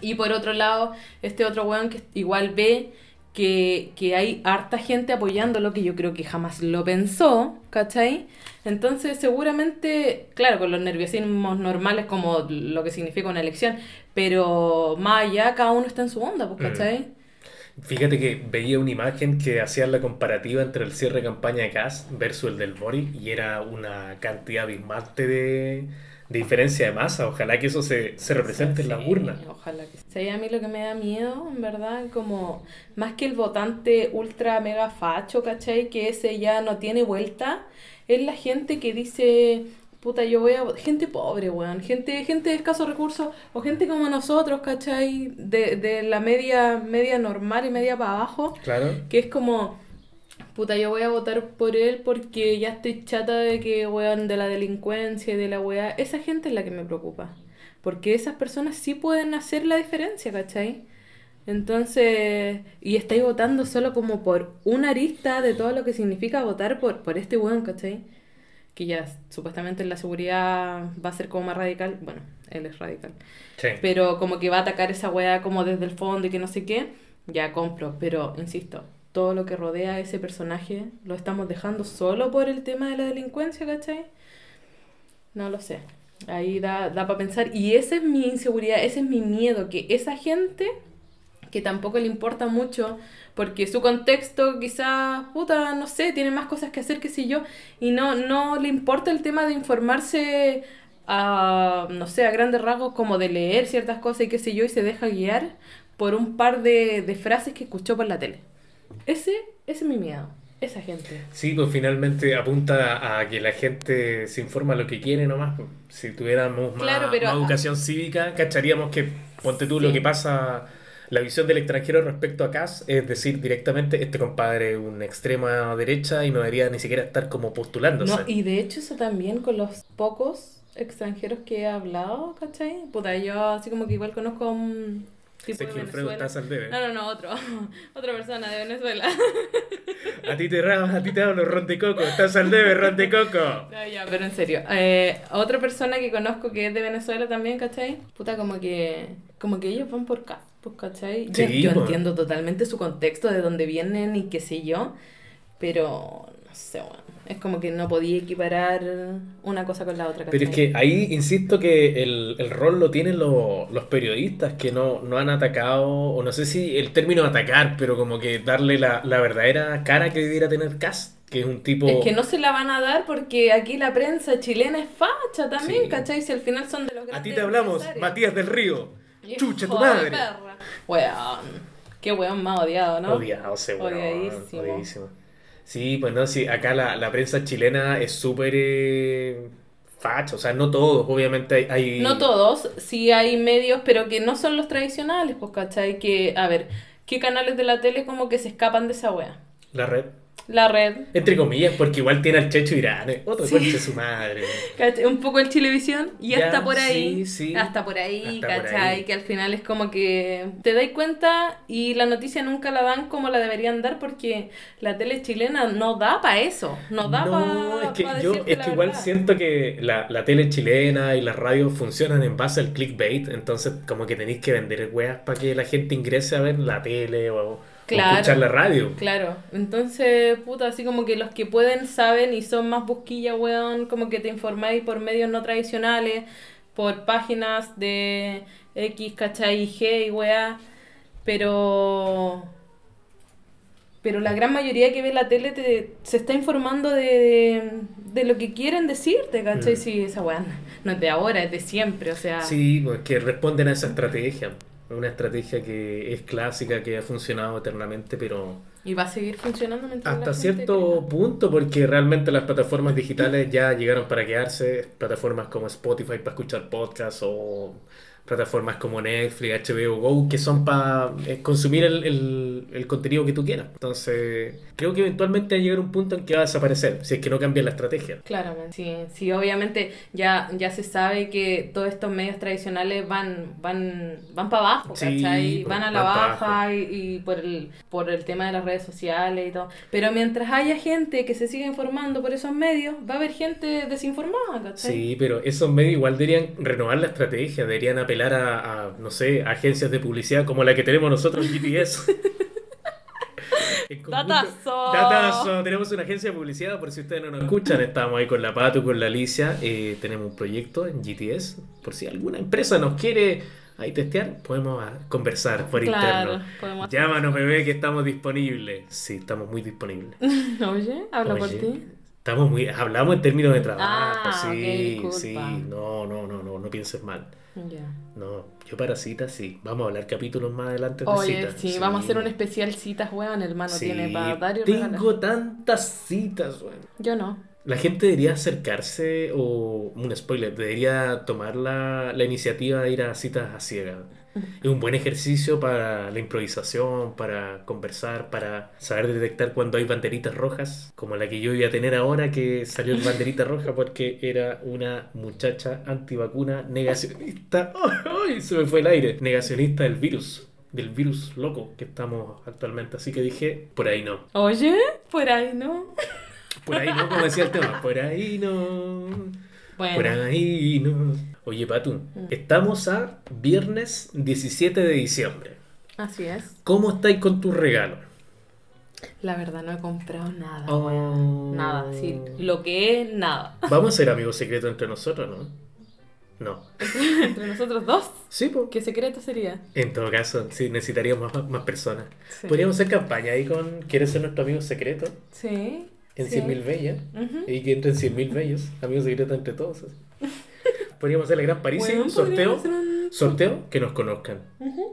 Y por otro lado, este otro weón que igual ve que, que hay harta gente apoyándolo, que yo creo que jamás lo pensó, ¿cachai? Entonces, seguramente, claro, con los nerviosismos normales como lo que significa una elección, pero más allá, cada uno está en su onda, pues, Mm. ¿cachai? Fíjate que veía una imagen que hacía la comparativa entre el cierre de campaña de Gas versus el del Boric y era una cantidad abismante de, de diferencia de masa. Ojalá que eso se, se represente en la urna. Ojalá que sí. a mí lo que me da miedo, en verdad, como más que el votante ultra mega facho, ¿cachai? Que ese ya no tiene vuelta, es la gente que dice, puta, yo voy a... vo-". Gente pobre, weón, gente, gente de escasos recursos, o gente como nosotros, ¿cachai? De, de la media, media normal y media para abajo, Claro. que es como... Puta, yo voy a votar por él porque ya estoy chata de que, weón, de la delincuencia y de la weá. Esa gente es la que me preocupa. Porque esas personas sí pueden hacer la diferencia, ¿cachai? Entonces, y estáis votando solo como por una arista de todo lo que significa votar por, por este weón, ¿cachai? Que ya supuestamente en la seguridad va a ser como más radical. Bueno, él es radical. Sí. Pero como que va a atacar esa weá como desde el fondo y que no sé qué, ya compro. Pero, insisto, todo lo que rodea a ese personaje lo estamos dejando solo por el tema de la delincuencia, ¿cachai? No lo sé. Ahí da, da para pensar. Y esa es mi inseguridad, ese es mi miedo, que esa gente que tampoco le importa mucho, porque su contexto quizás, puta, no sé, tiene más cosas que hacer, qué sé yo, y no, no le importa el tema de informarse a, no sé, a grandes rasgos, como de leer ciertas cosas y qué sé yo, y se deja guiar por un par de, de frases que escuchó por la tele. Ese, ese es mi miedo, esa gente. Sí, pues finalmente apunta a que la gente se informa lo que quiere nomás. pues. Si tuviéramos más, Claro, pero- más educación cívica, cacharíamos que, ponte tú, lo que pasa, la visión del extranjero respecto a CAS, es decir, directamente, este compadre es una extrema derecha y no debería ni siquiera estar como postulándose. No, y de hecho eso también con los pocos extranjeros que he hablado, ¿cachai? Puta, yo así como que igual conozco a un tipo de Venezuela. estás al debe. No, no, no, otro. Otra persona de Venezuela. A ti te ramos, a ti te hablo, Ron de Coco, estás al debe, Ron de Coco. No, ya, pero en serio. Eh, otra persona que conozco que es de Venezuela también, ¿cachai? Puta, como que, como que ellos van por acá, pues, ¿cachai? Yo, Sí, yo po. entiendo totalmente su contexto, de dónde vienen y qué sé yo, pero no sé, bueno, es como que no podía equiparar una cosa con la otra, ¿cachai? Pero es que ahí insisto que el, el rol lo tienen lo- los periodistas que no, no han atacado, o no sé si el término atacar, pero como que darle la, la verdadera cara que debiera tener Cast, que es un tipo... Es que no se la van a dar porque aquí la prensa chilena es facha también, Sí. ¿cachai? Si al final son de los A ti grandes te hablamos. Matías del Río. Chucha tu madre. perra. Weón. Qué weón más odiado, ¿no? Odiado ese weón, Odiadísimo. odiadísimo. Sí, pues no, sí, acá la, la prensa chilena es súper eh, facha, o sea, no todos, obviamente hay... hay- No todos, sí hay medios, pero que no son los tradicionales, pues, ¿cachai? Que, a ver, ¿qué canales de la tele como que se escapan de esa wea? La red. La red. Entre comillas, porque igual tiene al Checho Irán, eh, otro conche de su madre. ¿Cachai? Un poco el Chilevisión y Ya, hasta por ahí. sí, sí. Hasta por ahí, Hasta por ¿cachai? ahí. Que al final es como que te dais cuenta y la noticia nunca la dan como la deberían dar porque la tele chilena no da para eso. No da No, para es que yo es que igual siento que la, la tele chilena y las radios funcionan en base al clickbait, entonces como que tenéis que vender weas para que la gente ingrese a ver la tele o Claro. escuchar la radio. Claro, entonces, puta, así como que los que pueden saben y son más busquilla, weón, como que te informáis por medios no tradicionales, por páginas de X, ¿cachai? y G y weá, pero... Pero la gran mayoría que ve la tele te, se está informando de, de lo que quieren decirte, ¿cachai? Mm. Sí, esa weá no es de ahora, es de siempre, o sea... Sí, pues que responden a esa estrategia. Una estrategia que es clásica, que ha funcionado eternamente, pero Y va a seguir funcionando hasta cierto punto, porque realmente las plataformas digitales ya llegaron para quedarse. Plataformas como Spotify para escuchar podcasts o plataformas como Netflix, HBO Go, que son para consumir el, el- el contenido que tú quieras. Entonces, creo que eventualmente va a llegar un punto en que va a desaparecer, si es que no cambia la estrategia. Claramente, sí, sí, obviamente ya, ya se sabe que todos estos medios tradicionales van, van, van para abajo, Sí, ¿cachai? pues, Van a la van baja y, y por el, por el tema de las redes sociales y todo. Pero mientras haya gente que se siga informando por esos medios, va a haber gente desinformada, ¿cachai? Sí, pero esos medios igual deberían renovar la estrategia, deberían apelar a, a, no sé, agencias de publicidad como la que tenemos nosotros, conjunto- Datazo. Datazo. Tenemos una agencia de publicidad, por si ustedes no nos escuchan, estamos ahí con la Pato, con la Alicia, eh, tenemos un proyecto en GTS, por si alguna empresa nos quiere ahí testear, podemos ah, conversar por Claro, interno. podemos Llámanos, bebé, que estamos disponibles. Sí, estamos muy disponibles. Oye, habla por ti. Estamos muy, hablamos en términos de trabajo, Ah, sí, sí, no, no, no, no, no pienses mal. No, yo para citas sí, vamos a hablar capítulos más adelante de Oye, citas. sí, vamos a hacer un especial citas, weón, hermano, Sí, tiene para dar y regalar. tengo tantas citas, weón. Yo no. La gente debería acercarse, o un spoiler, debería tomar la, la iniciativa de ir a citas a ciegas. Es un buen ejercicio para la improvisación, para conversar, para saber detectar cuando hay banderitas rojas, como la que yo iba a tener ahora, que salió el banderita roja porque era una muchacha antivacuna negacionista. ¡Ay! Se me fue el aire. Negacionista del virus, del virus loco que estamos actualmente. Así que dije, por ahí no. Oye, por ahí, ¿no? Por ahí no, como decía el tema. Por ahí no. Bueno. Por ahí no. Oye, Patu, estamos a viernes 17 de diciembre. Así es. ¿Cómo estáis con tus regalos? La verdad no he comprado nada. Oh. weón. Nada, sí. Lo que es nada. Vamos a ser amigos secretos entre nosotros, ¿no? No. Entre nosotros dos. Sí, pues. ¿Qué secreto sería? En todo caso, sí, necesitaríamos más, más personas. Sí. Podríamos hacer campaña ahí con ¿Quieres ser nuestro amigo secreto? Sí. En sí. 100.000 bellas. Y que entren 100.000 bellos. Amigos secretos entre todos. así. Podríamos hacer la gran París, Weón, sorteo. un- Sorteo que nos conozcan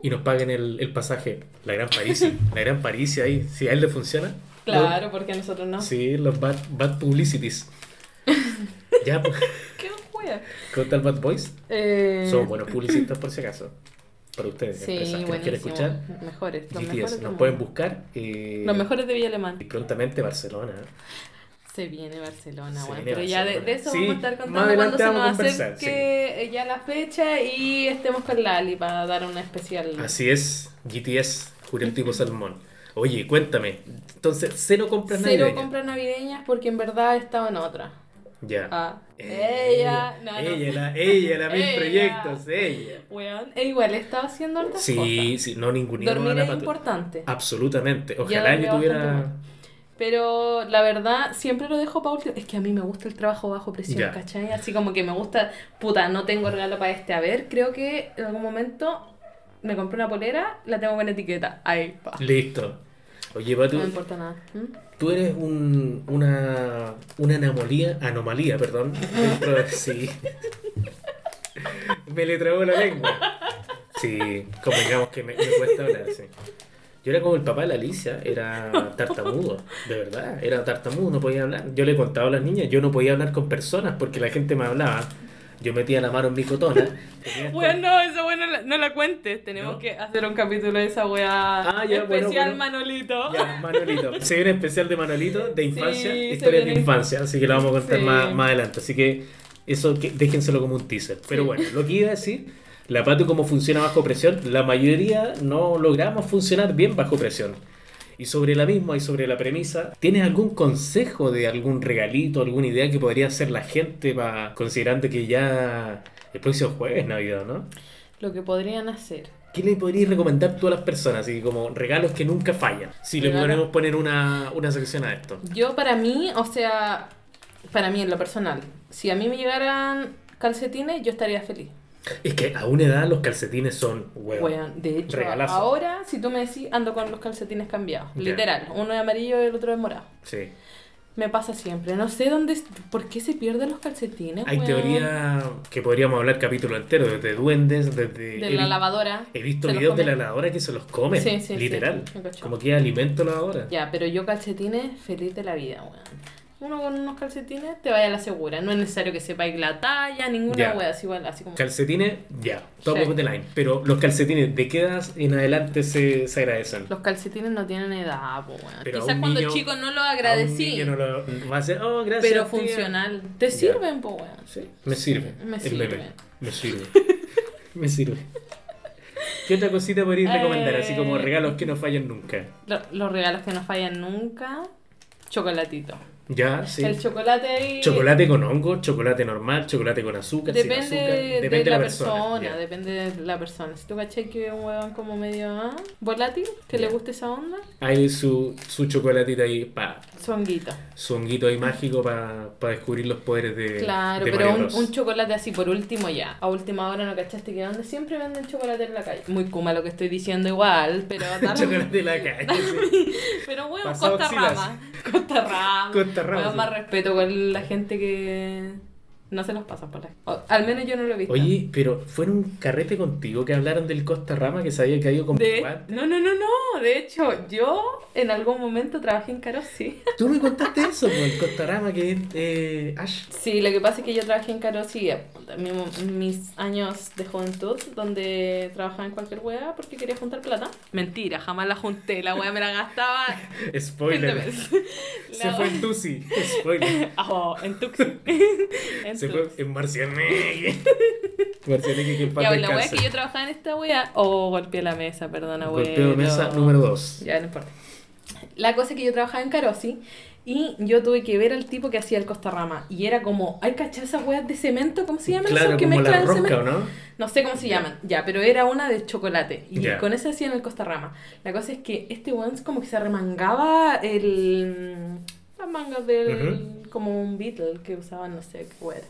y nos paguen el, el pasaje. La gran París, la gran París ahí. Si a él le funciona. Claro, porque a nosotros no. Sí, los bad, bad publicities. ya, pues, ¿Qué wea? ¿cómo tal Bad Boys? Eh, Son buenos publicistas por si acaso. Para ustedes, Sí, empresas que nos quieren escuchar. Mejores. Los GTS, mejores, nos pueden buscar. eh, Los mejores de Villa Alemán. Y prontamente Barcelona. Se viene Barcelona, Se bueno, viene pero ya de, Barcelona. de eso Sí, vamos a estar más contando cuando se nos acerque ya la fecha y estemos con Lali para dar una especial. Así es, GTS, Juriel Tipo Salmón. Oye, cuéntame. Entonces, cero compras Cero navideñas? compras navideñas porque en verdad he estado en otra. Ya. Ah, Eh, ella, no, no. ella, la, ella, la Ella. proyectos, ella. Weón, e igual he estado haciendo hartas Sí, cosas. sí, no ninguneamos Dormir es importante. Absolutamente. Ojalá yo tuviera. Pero la verdad, siempre lo dejo para último. Es que a mí me gusta el trabajo bajo presión. ¿cachai? Así como que me gusta, puta, no tengo regalo para este. A ver, creo que en algún momento me compré una polera, la tengo con etiqueta. Ahí, pa. Listo. Oye, Patu, No me importa nada. ¿Mm? tú eres un, una, una anomalía, anomalía, perdón, dentro de... Sí. me le trabó la lengua. Sí, convengamos que me, me cuesta hablar, sí. Yo era como el papá de la Alicia, era tartamudo, de verdad, era tartamudo, no podía hablar. Yo le contaba a las niñas, yo no podía hablar con personas porque la gente me hablaba. Yo metía la mano en mi cotona. Bueno, esa weá no la, no la cuentes. Tenemos ¿No? que hacer un capítulo de esa weá Ah, ya, bueno, especial bueno. Manolito. Ya, Manolito. Se viene especial de Manolito, de infancia, Sí, historias de infancia, así que lo vamos a contar Sí. más, más adelante. Así que eso que, déjenselo como un teaser. Pero Sí. bueno, lo que iba a decir, la Patu cómo funciona bajo presión, la mayoría no logramos funcionar bien bajo presión. Y sobre la misma y sobre la premisa, ¿tienes algún consejo de algún regalito, alguna idea que podría hacer la gente para considerando que ya el próximo jueves es Navidad, ¿no? Lo que podrían hacer. ¿Qué le podrías recomendar tú a las personas? Así como regalos que nunca fallan. Si le podemos poner una, una sección a esto. Yo para mí, o sea, para mí en lo personal, si a mí me llegaran calcetines, yo estaría feliz. Es que a una edad los calcetines son, weón. Weón, de hecho, regalazo. ahora, si tú me decís, ando con los calcetines cambiados. Literal, uno es amarillo y el otro es morado. Sí. Me pasa siempre. No sé dónde, por qué se pierden los calcetines. Hay weón. teoría que podríamos hablar capítulo entero, desde duendes, desde... De la lavadora. He visto videos de la lavadora que se los comen, Sí, sí, literal. como que alimento lavadora. Ya, pero yo calcetines, feliz de la vida, weón. Uno con unos calcetines te vaya a la segura. No es necesario que sepáis la talla, ninguna Ya. wea, así igual, así como. Calcetines, ya, top Sí. of the line. Pero los calcetines, ¿de qué edad en adelante se, se agradecen? Los calcetines no tienen edad, po. Pero Quizás cuando niño- chico no lo agradecí. niño no lo va a hacer, oh, gracias. pero tía". funcional. Te sirven, po, weón. Sí, me sirve. Me sirve. Me sirve. me sirve. ¿Qué otra cosita podrías recomendar? Así como Eh, regalos que no fallan nunca. Lo- los regalos que no fallan nunca. Chocolatito. Ya, sí. El chocolate ahí. Chocolate con hongo, chocolate normal, chocolate con azúcar, sin Depende, azúcar. de, Depende la persona, depende de la persona. Si tú cachai que es un huevón como medio ah, volátil, que le Ya. guste esa onda, Hay su, su chocolatita ahí, pa, songuito. su honguito ahí mágico para descubrir los poderes de. Claro, de pero un, un chocolate así por último ya. A última hora no cachaste que donde siempre venden chocolate en la calle. Muy kuma lo que estoy diciendo igual, pero chocolate de la calle. sí. Pero Pasado Costa. Rama. Costa Rama. Costa Weón, sí. más respeto con la gente que no se los pasa por la. o- al menos yo no lo he visto. Oye, pero ¿fue en un carrete contigo que hablaron del Costa Rama que se había caído con De- no, no, no, no. De hecho, yo en algún momento trabajé en Carosi. Tú me contaste eso, pues, el Costa Rama que es eh, Ash. Sí, lo que pasa es que yo trabajé en Carosi eh, mi- mis años de juventud, donde trabajaba en cualquier wea porque quería juntar plata. Mentira, jamás la junté. La wea me la gastaba. Spoiler. Se fue en Tusi. Spoiler. Oh, en Tuxi. en Se Tuxi. fue en Marcianeque. Marcianeque que paz Ya, la wea que yo trabajaba en esta wea. O golpeé la mesa, perdona, wea. Golpeo mesa número 2. Ya, no importa. La cosa es que yo trabajaba en Carosi y yo tuve que ver al tipo que hacía el Costarrama. Y era como, ¿hay cachado esas weas de cemento? ¿Cómo se llaman Claro, esos que como la mezclan no? No sé cómo se llaman, ya, pero era una de chocolate. Y con esa hacían el Costarrama. La cosa es que este weón como que se remangaba el. Las mangas del. como un Beatle que usaban, no sé qué weón.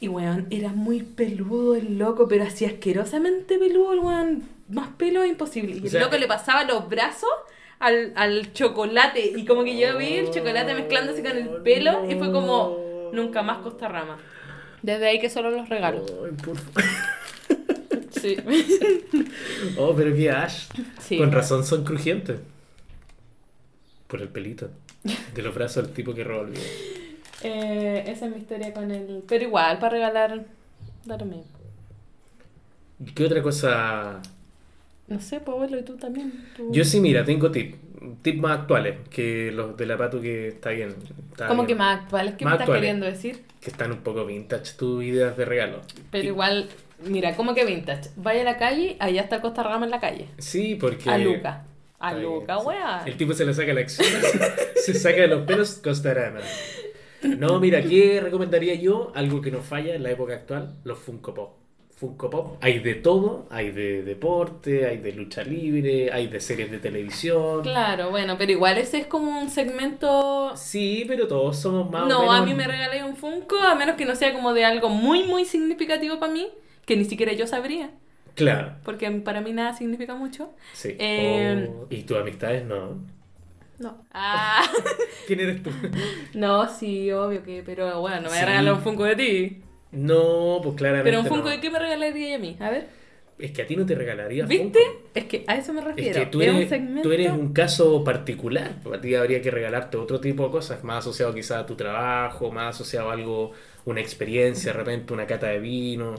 Y weón, era muy peludo el loco, pero así asquerosamente peludo el weón. Más pelo imposible. Y O el loco le pasaba los brazos al, al chocolate. Y como que yo vi el chocolate mezclándose con el pelo y fue como nunca más Costarrama. Desde ahí que solo los regalo. Ay, por favor. Sí. Oh, pero qué Ash. Sí. Con razón son crujientes. Por el pelito. De los brazos del tipo que roba el video. Eh, esa es mi historia con el. Pero igual, para regalar. Da lo mismo. ¿Qué otra cosa? No sé, abuelo, y tú también. tú- Yo sí, mira, tengo tips. Tips más actuales que los de la Patu que está bien. está ¿Cómo bien. que más actuales? ¿Qué Más me estás actuales. queriendo decir? Que están un poco vintage tus ideas de regalo. Pero Y- igual, mira, ¿cómo que vintage? Vaya a la calle, allá está el Costa Rama en la calle. Sí, porque... A Luca. A Luca, sí. weá. El tipo se le saca la acción, se saca de los pelos Costarama. No, mira, ¿qué recomendaría yo? Algo que no falla en la época actual, los Funko Pop. Funko Pop, hay de todo, hay de deporte, hay de lucha libre, hay de series de televisión. Claro, bueno, pero igual ese es como un segmento. Sí, pero todos somos más o No, menos- a mí me regalé un Funko, a menos que no sea como de algo muy, muy significativo para mí, que ni siquiera yo sabría, Claro, porque para mí nada significa mucho. sí. Eh, Oh, y tus amistades no. No. Ah. ¿Quién eres tú? No, sí, obvio que, pero bueno, no me Sí. regalar un Funko de ti. No, pues claramente Pero un Funko no. de qué me regalaría a mí, a ver. Es que a ti no te regalaría ¿Viste? Funko. Es que a eso me Es refiero. que tú Es eres, segmento. tú eres un caso particular. A ti habría que regalarte otro tipo de cosas, más asociado quizás a tu trabajo, más asociado a algo, una experiencia, de repente una cata de vino,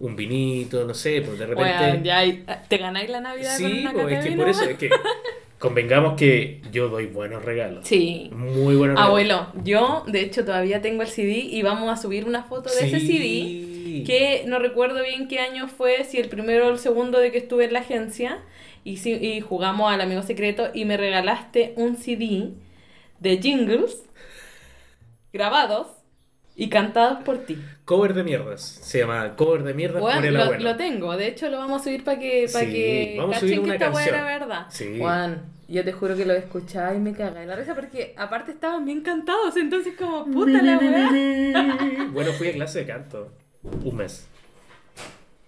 un vinito, no sé, pues de repente... Ya hay- te ganáis la Navidad con sí, una pues, cata es de que vino. por eso, es que convengamos que yo doy buenos regalos. Sí. Muy buenos regalos. Abuelo, yo de hecho todavía tengo el CD y vamos a subir una foto de ese CD. Que no recuerdo bien qué año fue, si el primero o el segundo de que estuve en la agencia. Y, si- y jugamos al amigo secreto y me regalaste un CD de jingles grabados y cantados por ti. Cover de mierdas. Se llama Cover de mierdas Juan, por el lo, abuelo. lo tengo, de hecho lo vamos a subir para que, para Sí, que vamos a subir que una esta canción. era verdad. Sí. Juan, yo te juro que lo escuchaba y me cagaba de la risa porque aparte estaban bien cantados, entonces como puta la weá. bueno, fui a clase de canto. Un mes.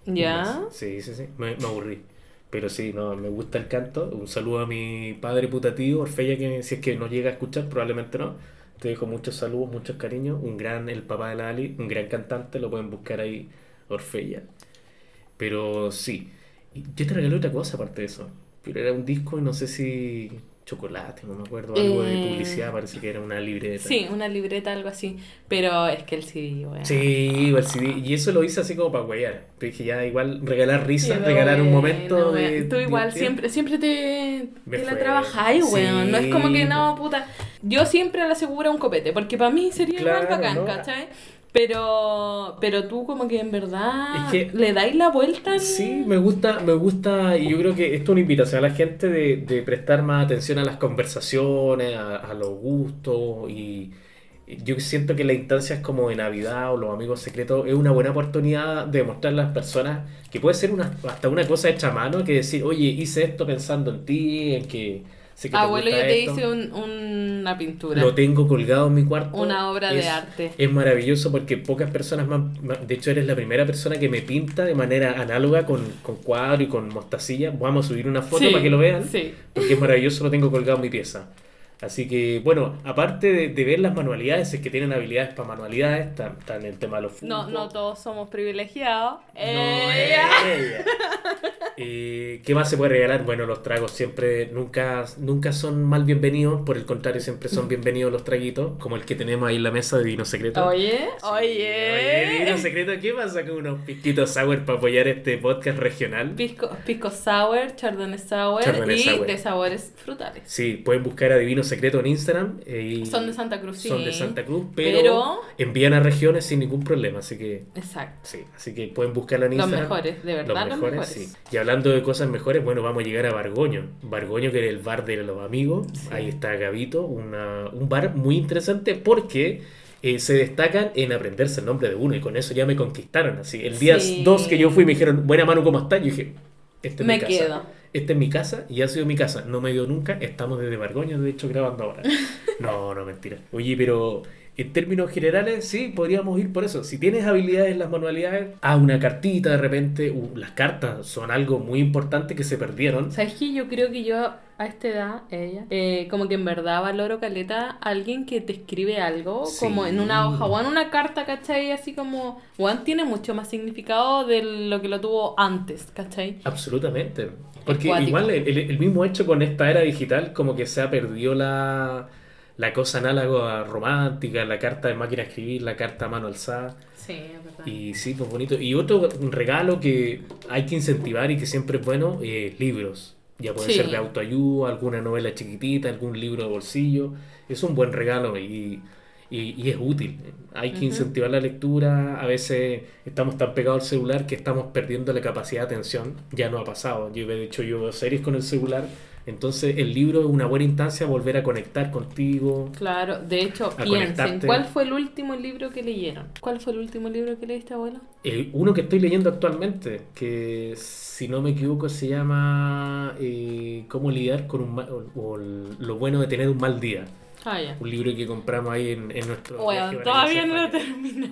Un ¿Ya? mes. Sí, sí, sí. Me, me aburrí. Pero sí, no, me gusta el canto. Un saludo a mi padre putativo, Orfella, que si es que no llega a escuchar, probablemente no. Te dejo muchos saludos, muchos cariños. Un gran, el papá de la Ali, un gran cantante, lo pueden buscar ahí, Orfella. Pero sí, yo te regalé otra cosa aparte de eso. Pero era un disco y no sé si chocolate, no me acuerdo, algo de Eh, publicidad, parece que era una libreta. Sí, una libreta, algo así. Pero es que el CD, weón. Sí, el CD. Y eso lo hice así como para huear. Te dije ya, igual regalar risa, regalar un bueno, momento de. Tú igual, divertido. siempre, siempre te, te la trabajáis, weón. No es como que no, puta. Yo siempre le aseguro un copete, porque para mí sería igual Claro, bacán, ¿no? ¿cachai? Pero, pero tú como que en verdad Es que- le dais la vuelta Sí, me gusta, me gusta, y yo creo que esto es una invitación a la gente de, de prestar más atención a las conversaciones, a, a los gustos, y yo siento que la instancia es como de Navidad o los amigos secretos, es una buena oportunidad de mostrar a las personas que puede ser una, hasta una cosa hecha a mano, que decir, oye, hice esto pensando en ti, en que sé que te Abuelo, yo te esto". hice un- una pintura. Lo tengo colgado en mi cuarto. Una obra de arte. Es maravilloso porque pocas personas más, más- De hecho, eres la primera persona que me pinta de manera análoga con, con cuadro y con mostacilla. Vamos a subir una foto Sí, para que lo vean. Sí. Porque es maravilloso, lo tengo colgado en mi pieza. Así que, bueno, aparte de, de ver las manualidades, es que tienen habilidades para manualidades, están, están el tema de los No, Funko. no todos somos privilegiados. No, Ella. ella. Eh, ¿Qué más se puede regalar? Bueno, los tragos siempre nunca, nunca son mal bienvenidos, por el contrario, siempre son bienvenidos los traguitos, como el que tenemos ahí en la mesa de vino secreto. Oye, Sí, oye. vino secreto, ¿qué pasa con unos pisquitos sour para apoyar este podcast regional? Pisco, pisco sour, chardonnay sour Chardonnay y sour. de sabores frutales. Sí, pueden buscar a Divino Secreto en Instagram. eh, y Son de Santa Cruz, sí. Son de Santa Cruz, pero, Pero- envían a regiones sin ningún problema, así que Exacto. sí, así que pueden buscarlo en Los Instagram. mejores, de verdad, los mejores. sí. Y hablando de cosas mejores, bueno, vamos a llegar a Bargoño. Bargoño, que es el bar de los amigos. Sí. Ahí está Gavito, una- un bar muy interesante porque eh, se destacan en aprenderse el nombre de uno y con eso ya me conquistaron. Así, el día Sí. 2 que yo fui me dijeron, buena mano, ¿cómo estás? Yo dije, esta es Me mi casa. quedo. Esta es mi casa y ha sido mi casa. No me dio nunca. Estamos desde Bargoño, de hecho, grabando ahora. No, no, mentira. Oye, pero en términos generales, sí, podríamos ir por eso. Si tienes habilidades en las manualidades, haz una cartita de repente. Uh, las cartas son algo muy importante que se perdieron. ¿Sabes qué? Yo creo que yo a esta edad, ella, eh, como que en verdad valoro caleta a alguien que te escribe algo, Sí. como en una hoja o en una carta, ¿cachai? Así como, Juan tiene mucho más significado de lo que lo tuvo antes, ¿cachai? Absolutamente. Porque igual el, el- mismo hecho con esta era digital, como que se ha perdido la, la cosa análoga romántica, la carta de máquina de escribir, la carta a mano alzada. Sí, es verdad. Y sí, pues bonito. Y otro regalo que hay que incentivar y que siempre es bueno, eh, libros. Ya puede Sí. ser de autoayuda, alguna novela chiquitita, algún libro de bolsillo. Es un buen regalo y, y, y es útil. Hay que incentivar la lectura. A veces estamos tan pegados al celular que estamos perdiendo la capacidad de atención. Ya no ha pasado. Yo, de hecho, yo veo series con el celular. Entonces, el libro es una buena instancia a volver a conectar contigo. Claro, de hecho, piensen, conectarte. ¿cuál fue el último libro que leyeron? ¿Cuál fue el último libro que leíste, abuelo? Eh, uno que estoy leyendo actualmente, que si no me equivoco se llama eh, Cómo lidiar con un mal, o, o el- lo bueno de tener un mal día. Ah, ya. Un libro que compramos ahí en, en nuestro Bueno, todavía no lo terminé.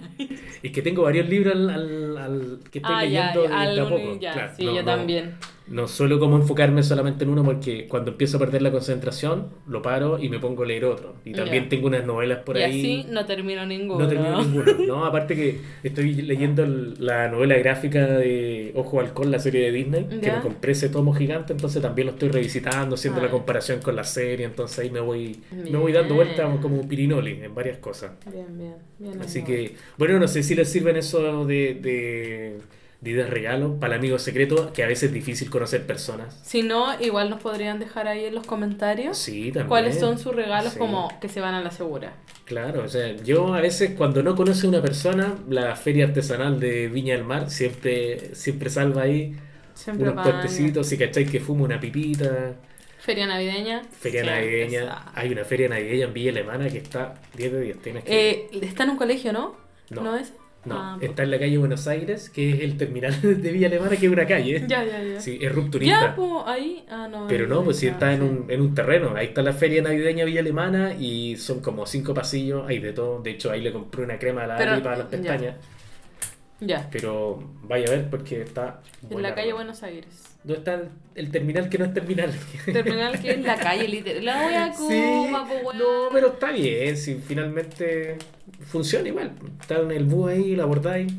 Es que tengo varios libros al, al- al- que estoy Ah, ya, leyendo de, al de a poco. ya, Claro, sí, no- yo no- también. No suelo como enfocarme solamente en uno porque cuando empiezo a perder la concentración, lo paro y me pongo a leer otro. Y también tengo unas novelas por y ahí. así no termino ninguno. No termino ninguno. No, aparte que estoy leyendo la novela gráfica de Ojo Halcón, la serie de Disney, que me compré ese tomo gigante, entonces también lo estoy revisitando, haciendo Ah. la comparación con la serie, entonces ahí me voy, me voy dando Bien. vuelta como pirinoli en varias cosas. Bien, bien. bien Así que, bueno, no sé si les sirven eso de, de, de ideas regalo para el amigo secreto, que a veces es difícil conocer personas. Si no, igual nos podrían dejar ahí en los comentarios Sí, también. cuáles son sus regalos Sí. como que se van a la segura. Claro, o sea, yo a veces cuando no conoce a una persona, la feria artesanal de Viña del Mar siempre, siempre salva ahí Siempre unos apaña. puentecitos, si cacháis que fuma una pipita, Feria navideña. feria navideña, hay una feria navideña en Villa Alemana que está 10 de 10, tienes que... Eh, está en un colegio, ¿no? No. ¿No es? No, Ah, está en la calle Buenos Aires, que es el terminal de Villa Alemana, que es una calle. Ya, ya, ya. Sí, es rupturista. Ya, pues ahí. Ah, no. Pero no, pues si está, está en sí. un, en un terreno, ahí está la feria navideña Villa Alemana y son como cinco pasillos, hay de todo. De hecho, ahí le compré una crema a la Pero- para las pestañas. Ya. Pero vaya a ver porque está. En la calle ¿no? Buenos Aires. ¿Dónde está el, el terminal que no es terminal? Terminal que es la calle, literal. La voy a Sí, Cuba, pues, weón. no, pero está bien, si finalmente funciona igual. Está en el bus ahí, lo abordáis.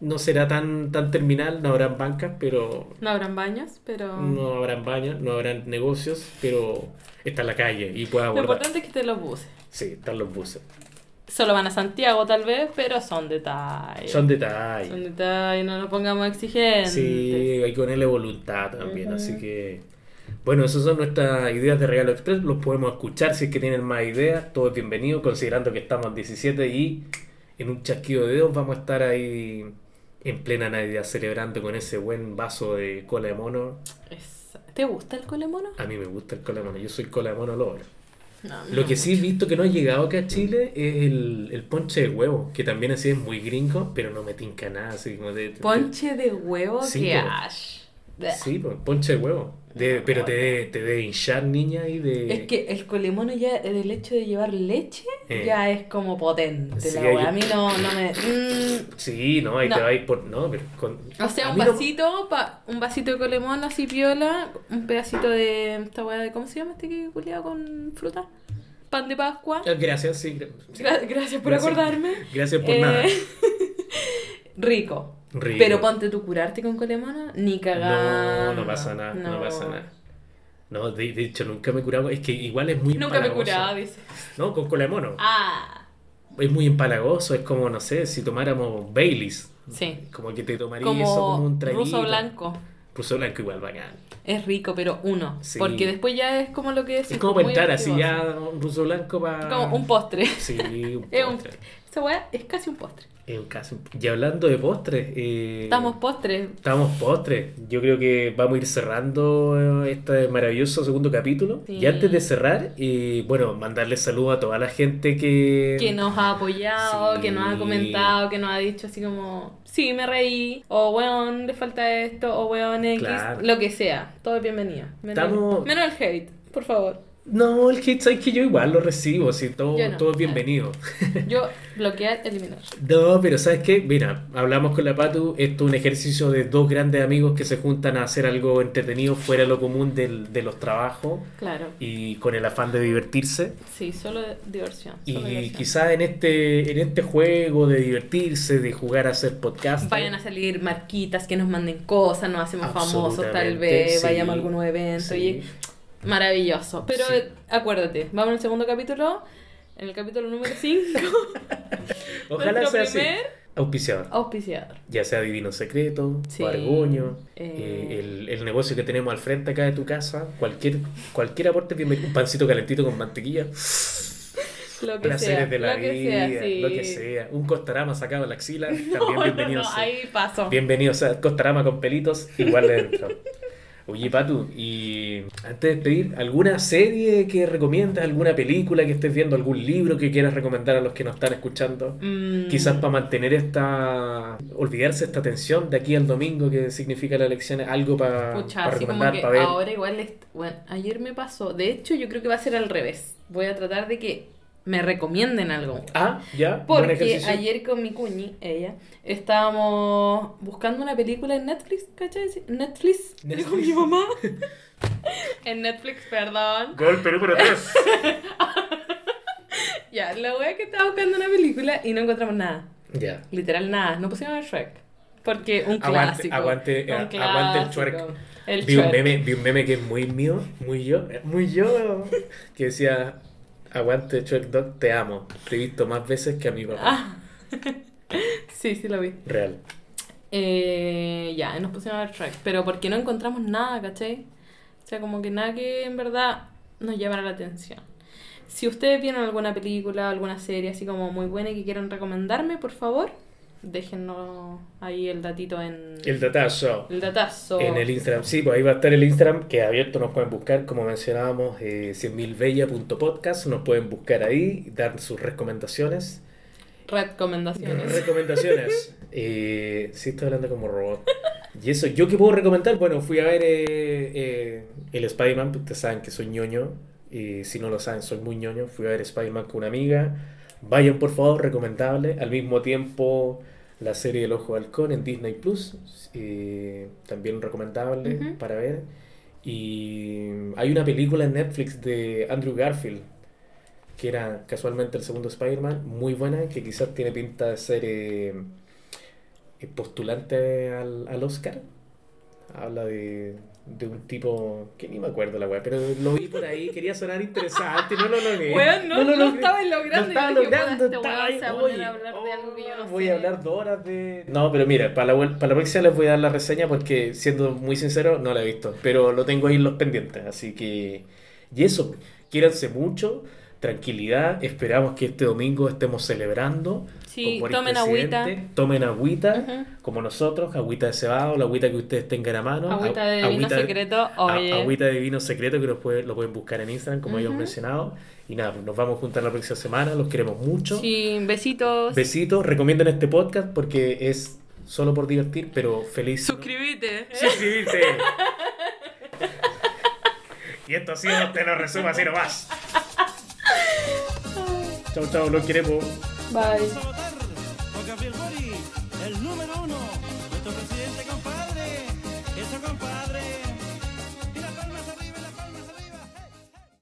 No será tan, tan terminal, no habrán bancas, pero No habrán baños, pero. no habrán baños, no habrán negocios, pero está en la calle y puede Lo abordar. importante es que estén los buses. Sí, están los buses. Solo van a Santiago tal vez, pero son detalles. Son detalles. Son detalles, no nos pongamos exigentes. Sí, hay que ponerle voluntad también, así que... Bueno, esas son nuestras ideas de Regalo Express, los podemos escuchar si es que tienen más ideas, todo es bienvenido, considerando que estamos en 17 y en un chasquido de dedos vamos a estar ahí en plena Navidad celebrando con ese buen vaso de cola de mono. ¿Te gusta el colemono? A mí me gusta el cola de mono, yo soy cola de mono lover. No, Lo que sí he visto que no ha llegado acá a Chile es el, el ponche de huevo, que también así es muy gringo, pero no me tinca nada, así como de... de- Ponche de huevo, Sí, que ash. Sí, ponche de huevo. De- pero te debe, te debe hinchar, niña, y de... Es que el colemono ya, el hecho de llevar leche, Eh. ya es como potente. Sí, la. A mí no, no me. mm. Sí, no, ahí No. te vais por... No, pero con... O sea, un no- vasito, pa, un vasito de colemón así piola, un pedacito de esta weá de. ¿Cómo se llama este que culiado con fruta? Pan de Pascua. Eh, Gracias, sí. gra- sí. Gra- gracias por Gracias. acordarme. Gracias por Eh, nada. Rico. Rico. Pero ponte tú curarte con colemona, ni cagando. No, no pasa nada, no, pasa nada. No, de, de hecho, nunca me he curado. Es que igual es muy Nunca me he curado, dice. No, con cola de mono. Ah, Es muy empalagoso, es como, no sé, si tomáramos Baileys. sí. Como que te tomaría Como, eso como un traguito. ruso blanco. Ruso blanco igual, bacán. Es rico, pero uno. Sí. Porque después ya es como lo que es. Es como para entrar así ya, un ruso blanco para... Como un postre. Sí, un Es un, postre. Esa weá es casi un postre. Es un caso. Y hablando de postres, eh, Estamos postres. estamos postres. Yo creo que vamos a ir cerrando eh, este maravilloso segundo capítulo. Sí. Y antes de cerrar, eh, bueno, mandarle saludos a toda la gente que... Que nos ha apoyado, Sí. que nos ha comentado, que nos ha dicho así como, sí, me reí, o weón, le falta esto, o weón X, Claro. lo que sea. Todo es bienvenido. Menos, Estamos- menos el hate, por favor. No, el hate, sabes que yo igual lo recibo, sí, todo, no. todo es bienvenido. Yo, bloquear, eliminar. No, pero ¿sabes qué? Mira, hablamos con la Patu, esto es un ejercicio de dos grandes amigos que se juntan a hacer algo entretenido fuera de lo común del- de los trabajos Claro. y con el afán de divertirse. Sí, solo diversión. solo Y quizás en este, en este juego de divertirse, de jugar a hacer podcast. Vayan a salir marquitas que nos manden cosas, nos hacemos famosos tal vez, sí. vayamos a algún evento. Sí. y- maravilloso. Pero Sí. acuérdate, vamos al segundo capítulo, en el capítulo número 5, Ojalá sea así. primer Auspiciador. auspiciador. Ya sea Divino Secreto, Sí. Bargoño, Eh. eh, el, el negocio que tenemos al frente acá de tu casa, cualquier, cualquier aporte, bienvenido. Un pancito calentito con mantequilla. Lo que Placeres sea, de la lo que vida, sea, sí. lo que sea. Un costarama sacado a la axila, también No, bienvenido no, no, sea. ahí paso. Bienvenido sea. Costarama con pelitos, igual le entro. Oye, Patu, y antes de despedir, ¿alguna serie que recomiendas? ¿Alguna película que estés viendo? ¿Algún libro que quieras recomendar a los que nos están escuchando? Mm, Quizás para mantener esta. olvidarse esta tensión de aquí al domingo que significa la elección, algo para, Pucha, para recomendar, para ver. ahora igual, bueno, ayer me pasó, de hecho yo creo que va a ser al revés. Voy a tratar de que me recomienden algo. Ah, ya. Porque ayer con mi cuñi, ella, estábamos buscando una película en Netflix, ¿cachai? Netflix, Netflix. dijo mi mamá. en Netflix, perdón. Gol Perú por tres. Ya, la wea que estaba buscando una película y no encontramos nada. ya. Literal nada. No pusimos el Shrek. Porque un clásico. aguante- un a- aguante el. Shrek. El Vi un, meme, vi un meme que es muy mío, muy yo, muy yo, que decía, aguante Shrek Dog, te amo, te he visto más veces que a mi papá. Ah. sí, sí lo vi. Real. Eh, ya, nos pusimos a ver Shrek. Pero porque no encontramos nada, ¿cachai? O sea, como que nada que en verdad nos llamara la atención. Si ustedes vieron alguna película, alguna serie así como muy buena y que quieran recomendarme, por favor, déjennos ahí el datito en El datazo. el datazo. En el Instagram, sí, pues ahí va a estar el Instagram que abierto nos pueden buscar, como mencionábamos, eh, 100.000bella.podcast, nos pueden buscar ahí, dar sus recomendaciones. Recomendaciones. Recomendaciones. eh, sí, estoy hablando como robot. Y eso, ¿yo qué puedo recomendar? Bueno, fui a ver eh, eh, el Spider-Man, ustedes saben que soy ñoño, y si no lo saben, soy muy ñoño. Fui a ver Spider-Man con una amiga. Vayan, por favor, recomendable. Al mismo tiempo, la serie El Ojo de Halcón en Disney Plus, eh, también recomendable para ver. Y hay una película en Netflix de Andrew Garfield, que era casualmente el segundo Spider-Man, muy buena, que quizás tiene pinta de ser eh, postulante al, al Oscar. Habla de, de un tipo que ni me acuerdo la weá, pero lo vi por ahí, quería sonar interesante, no lo logré. Weón, no- no logré. estaba logrando, No estaba y dije, logrando, "Puta, este estaba ahí, a poner oye, a hablar de algo que yo no voy sé". a hablar dos horas de... No, pero mira, para la, para la próxima les voy a dar la reseña porque, siendo muy sincero, no la he visto, pero lo tengo ahí en los pendientes, así que... Y eso, quiéranse mucho, tranquilidad, esperamos que este domingo estemos celebrando. Sí, tomen agüita. Tomen agüita, como nosotros, agüita de cebado, la agüita que ustedes tengan a mano. Agüita a- de vino secreto, a- oye. agüita de vino secreto que puede- lo pueden buscar en Instagram, como ellos Ujú. mencionado. Y nada, nos vamos a juntar la próxima semana, los queremos mucho. Sí, besitos. Besitos, recomienden este podcast porque es solo por divertir, pero feliz. Suscríbete. Suscribirte. y esto ha sido Te lo resumo así nomás. Chau, chau, los queremos. Bye.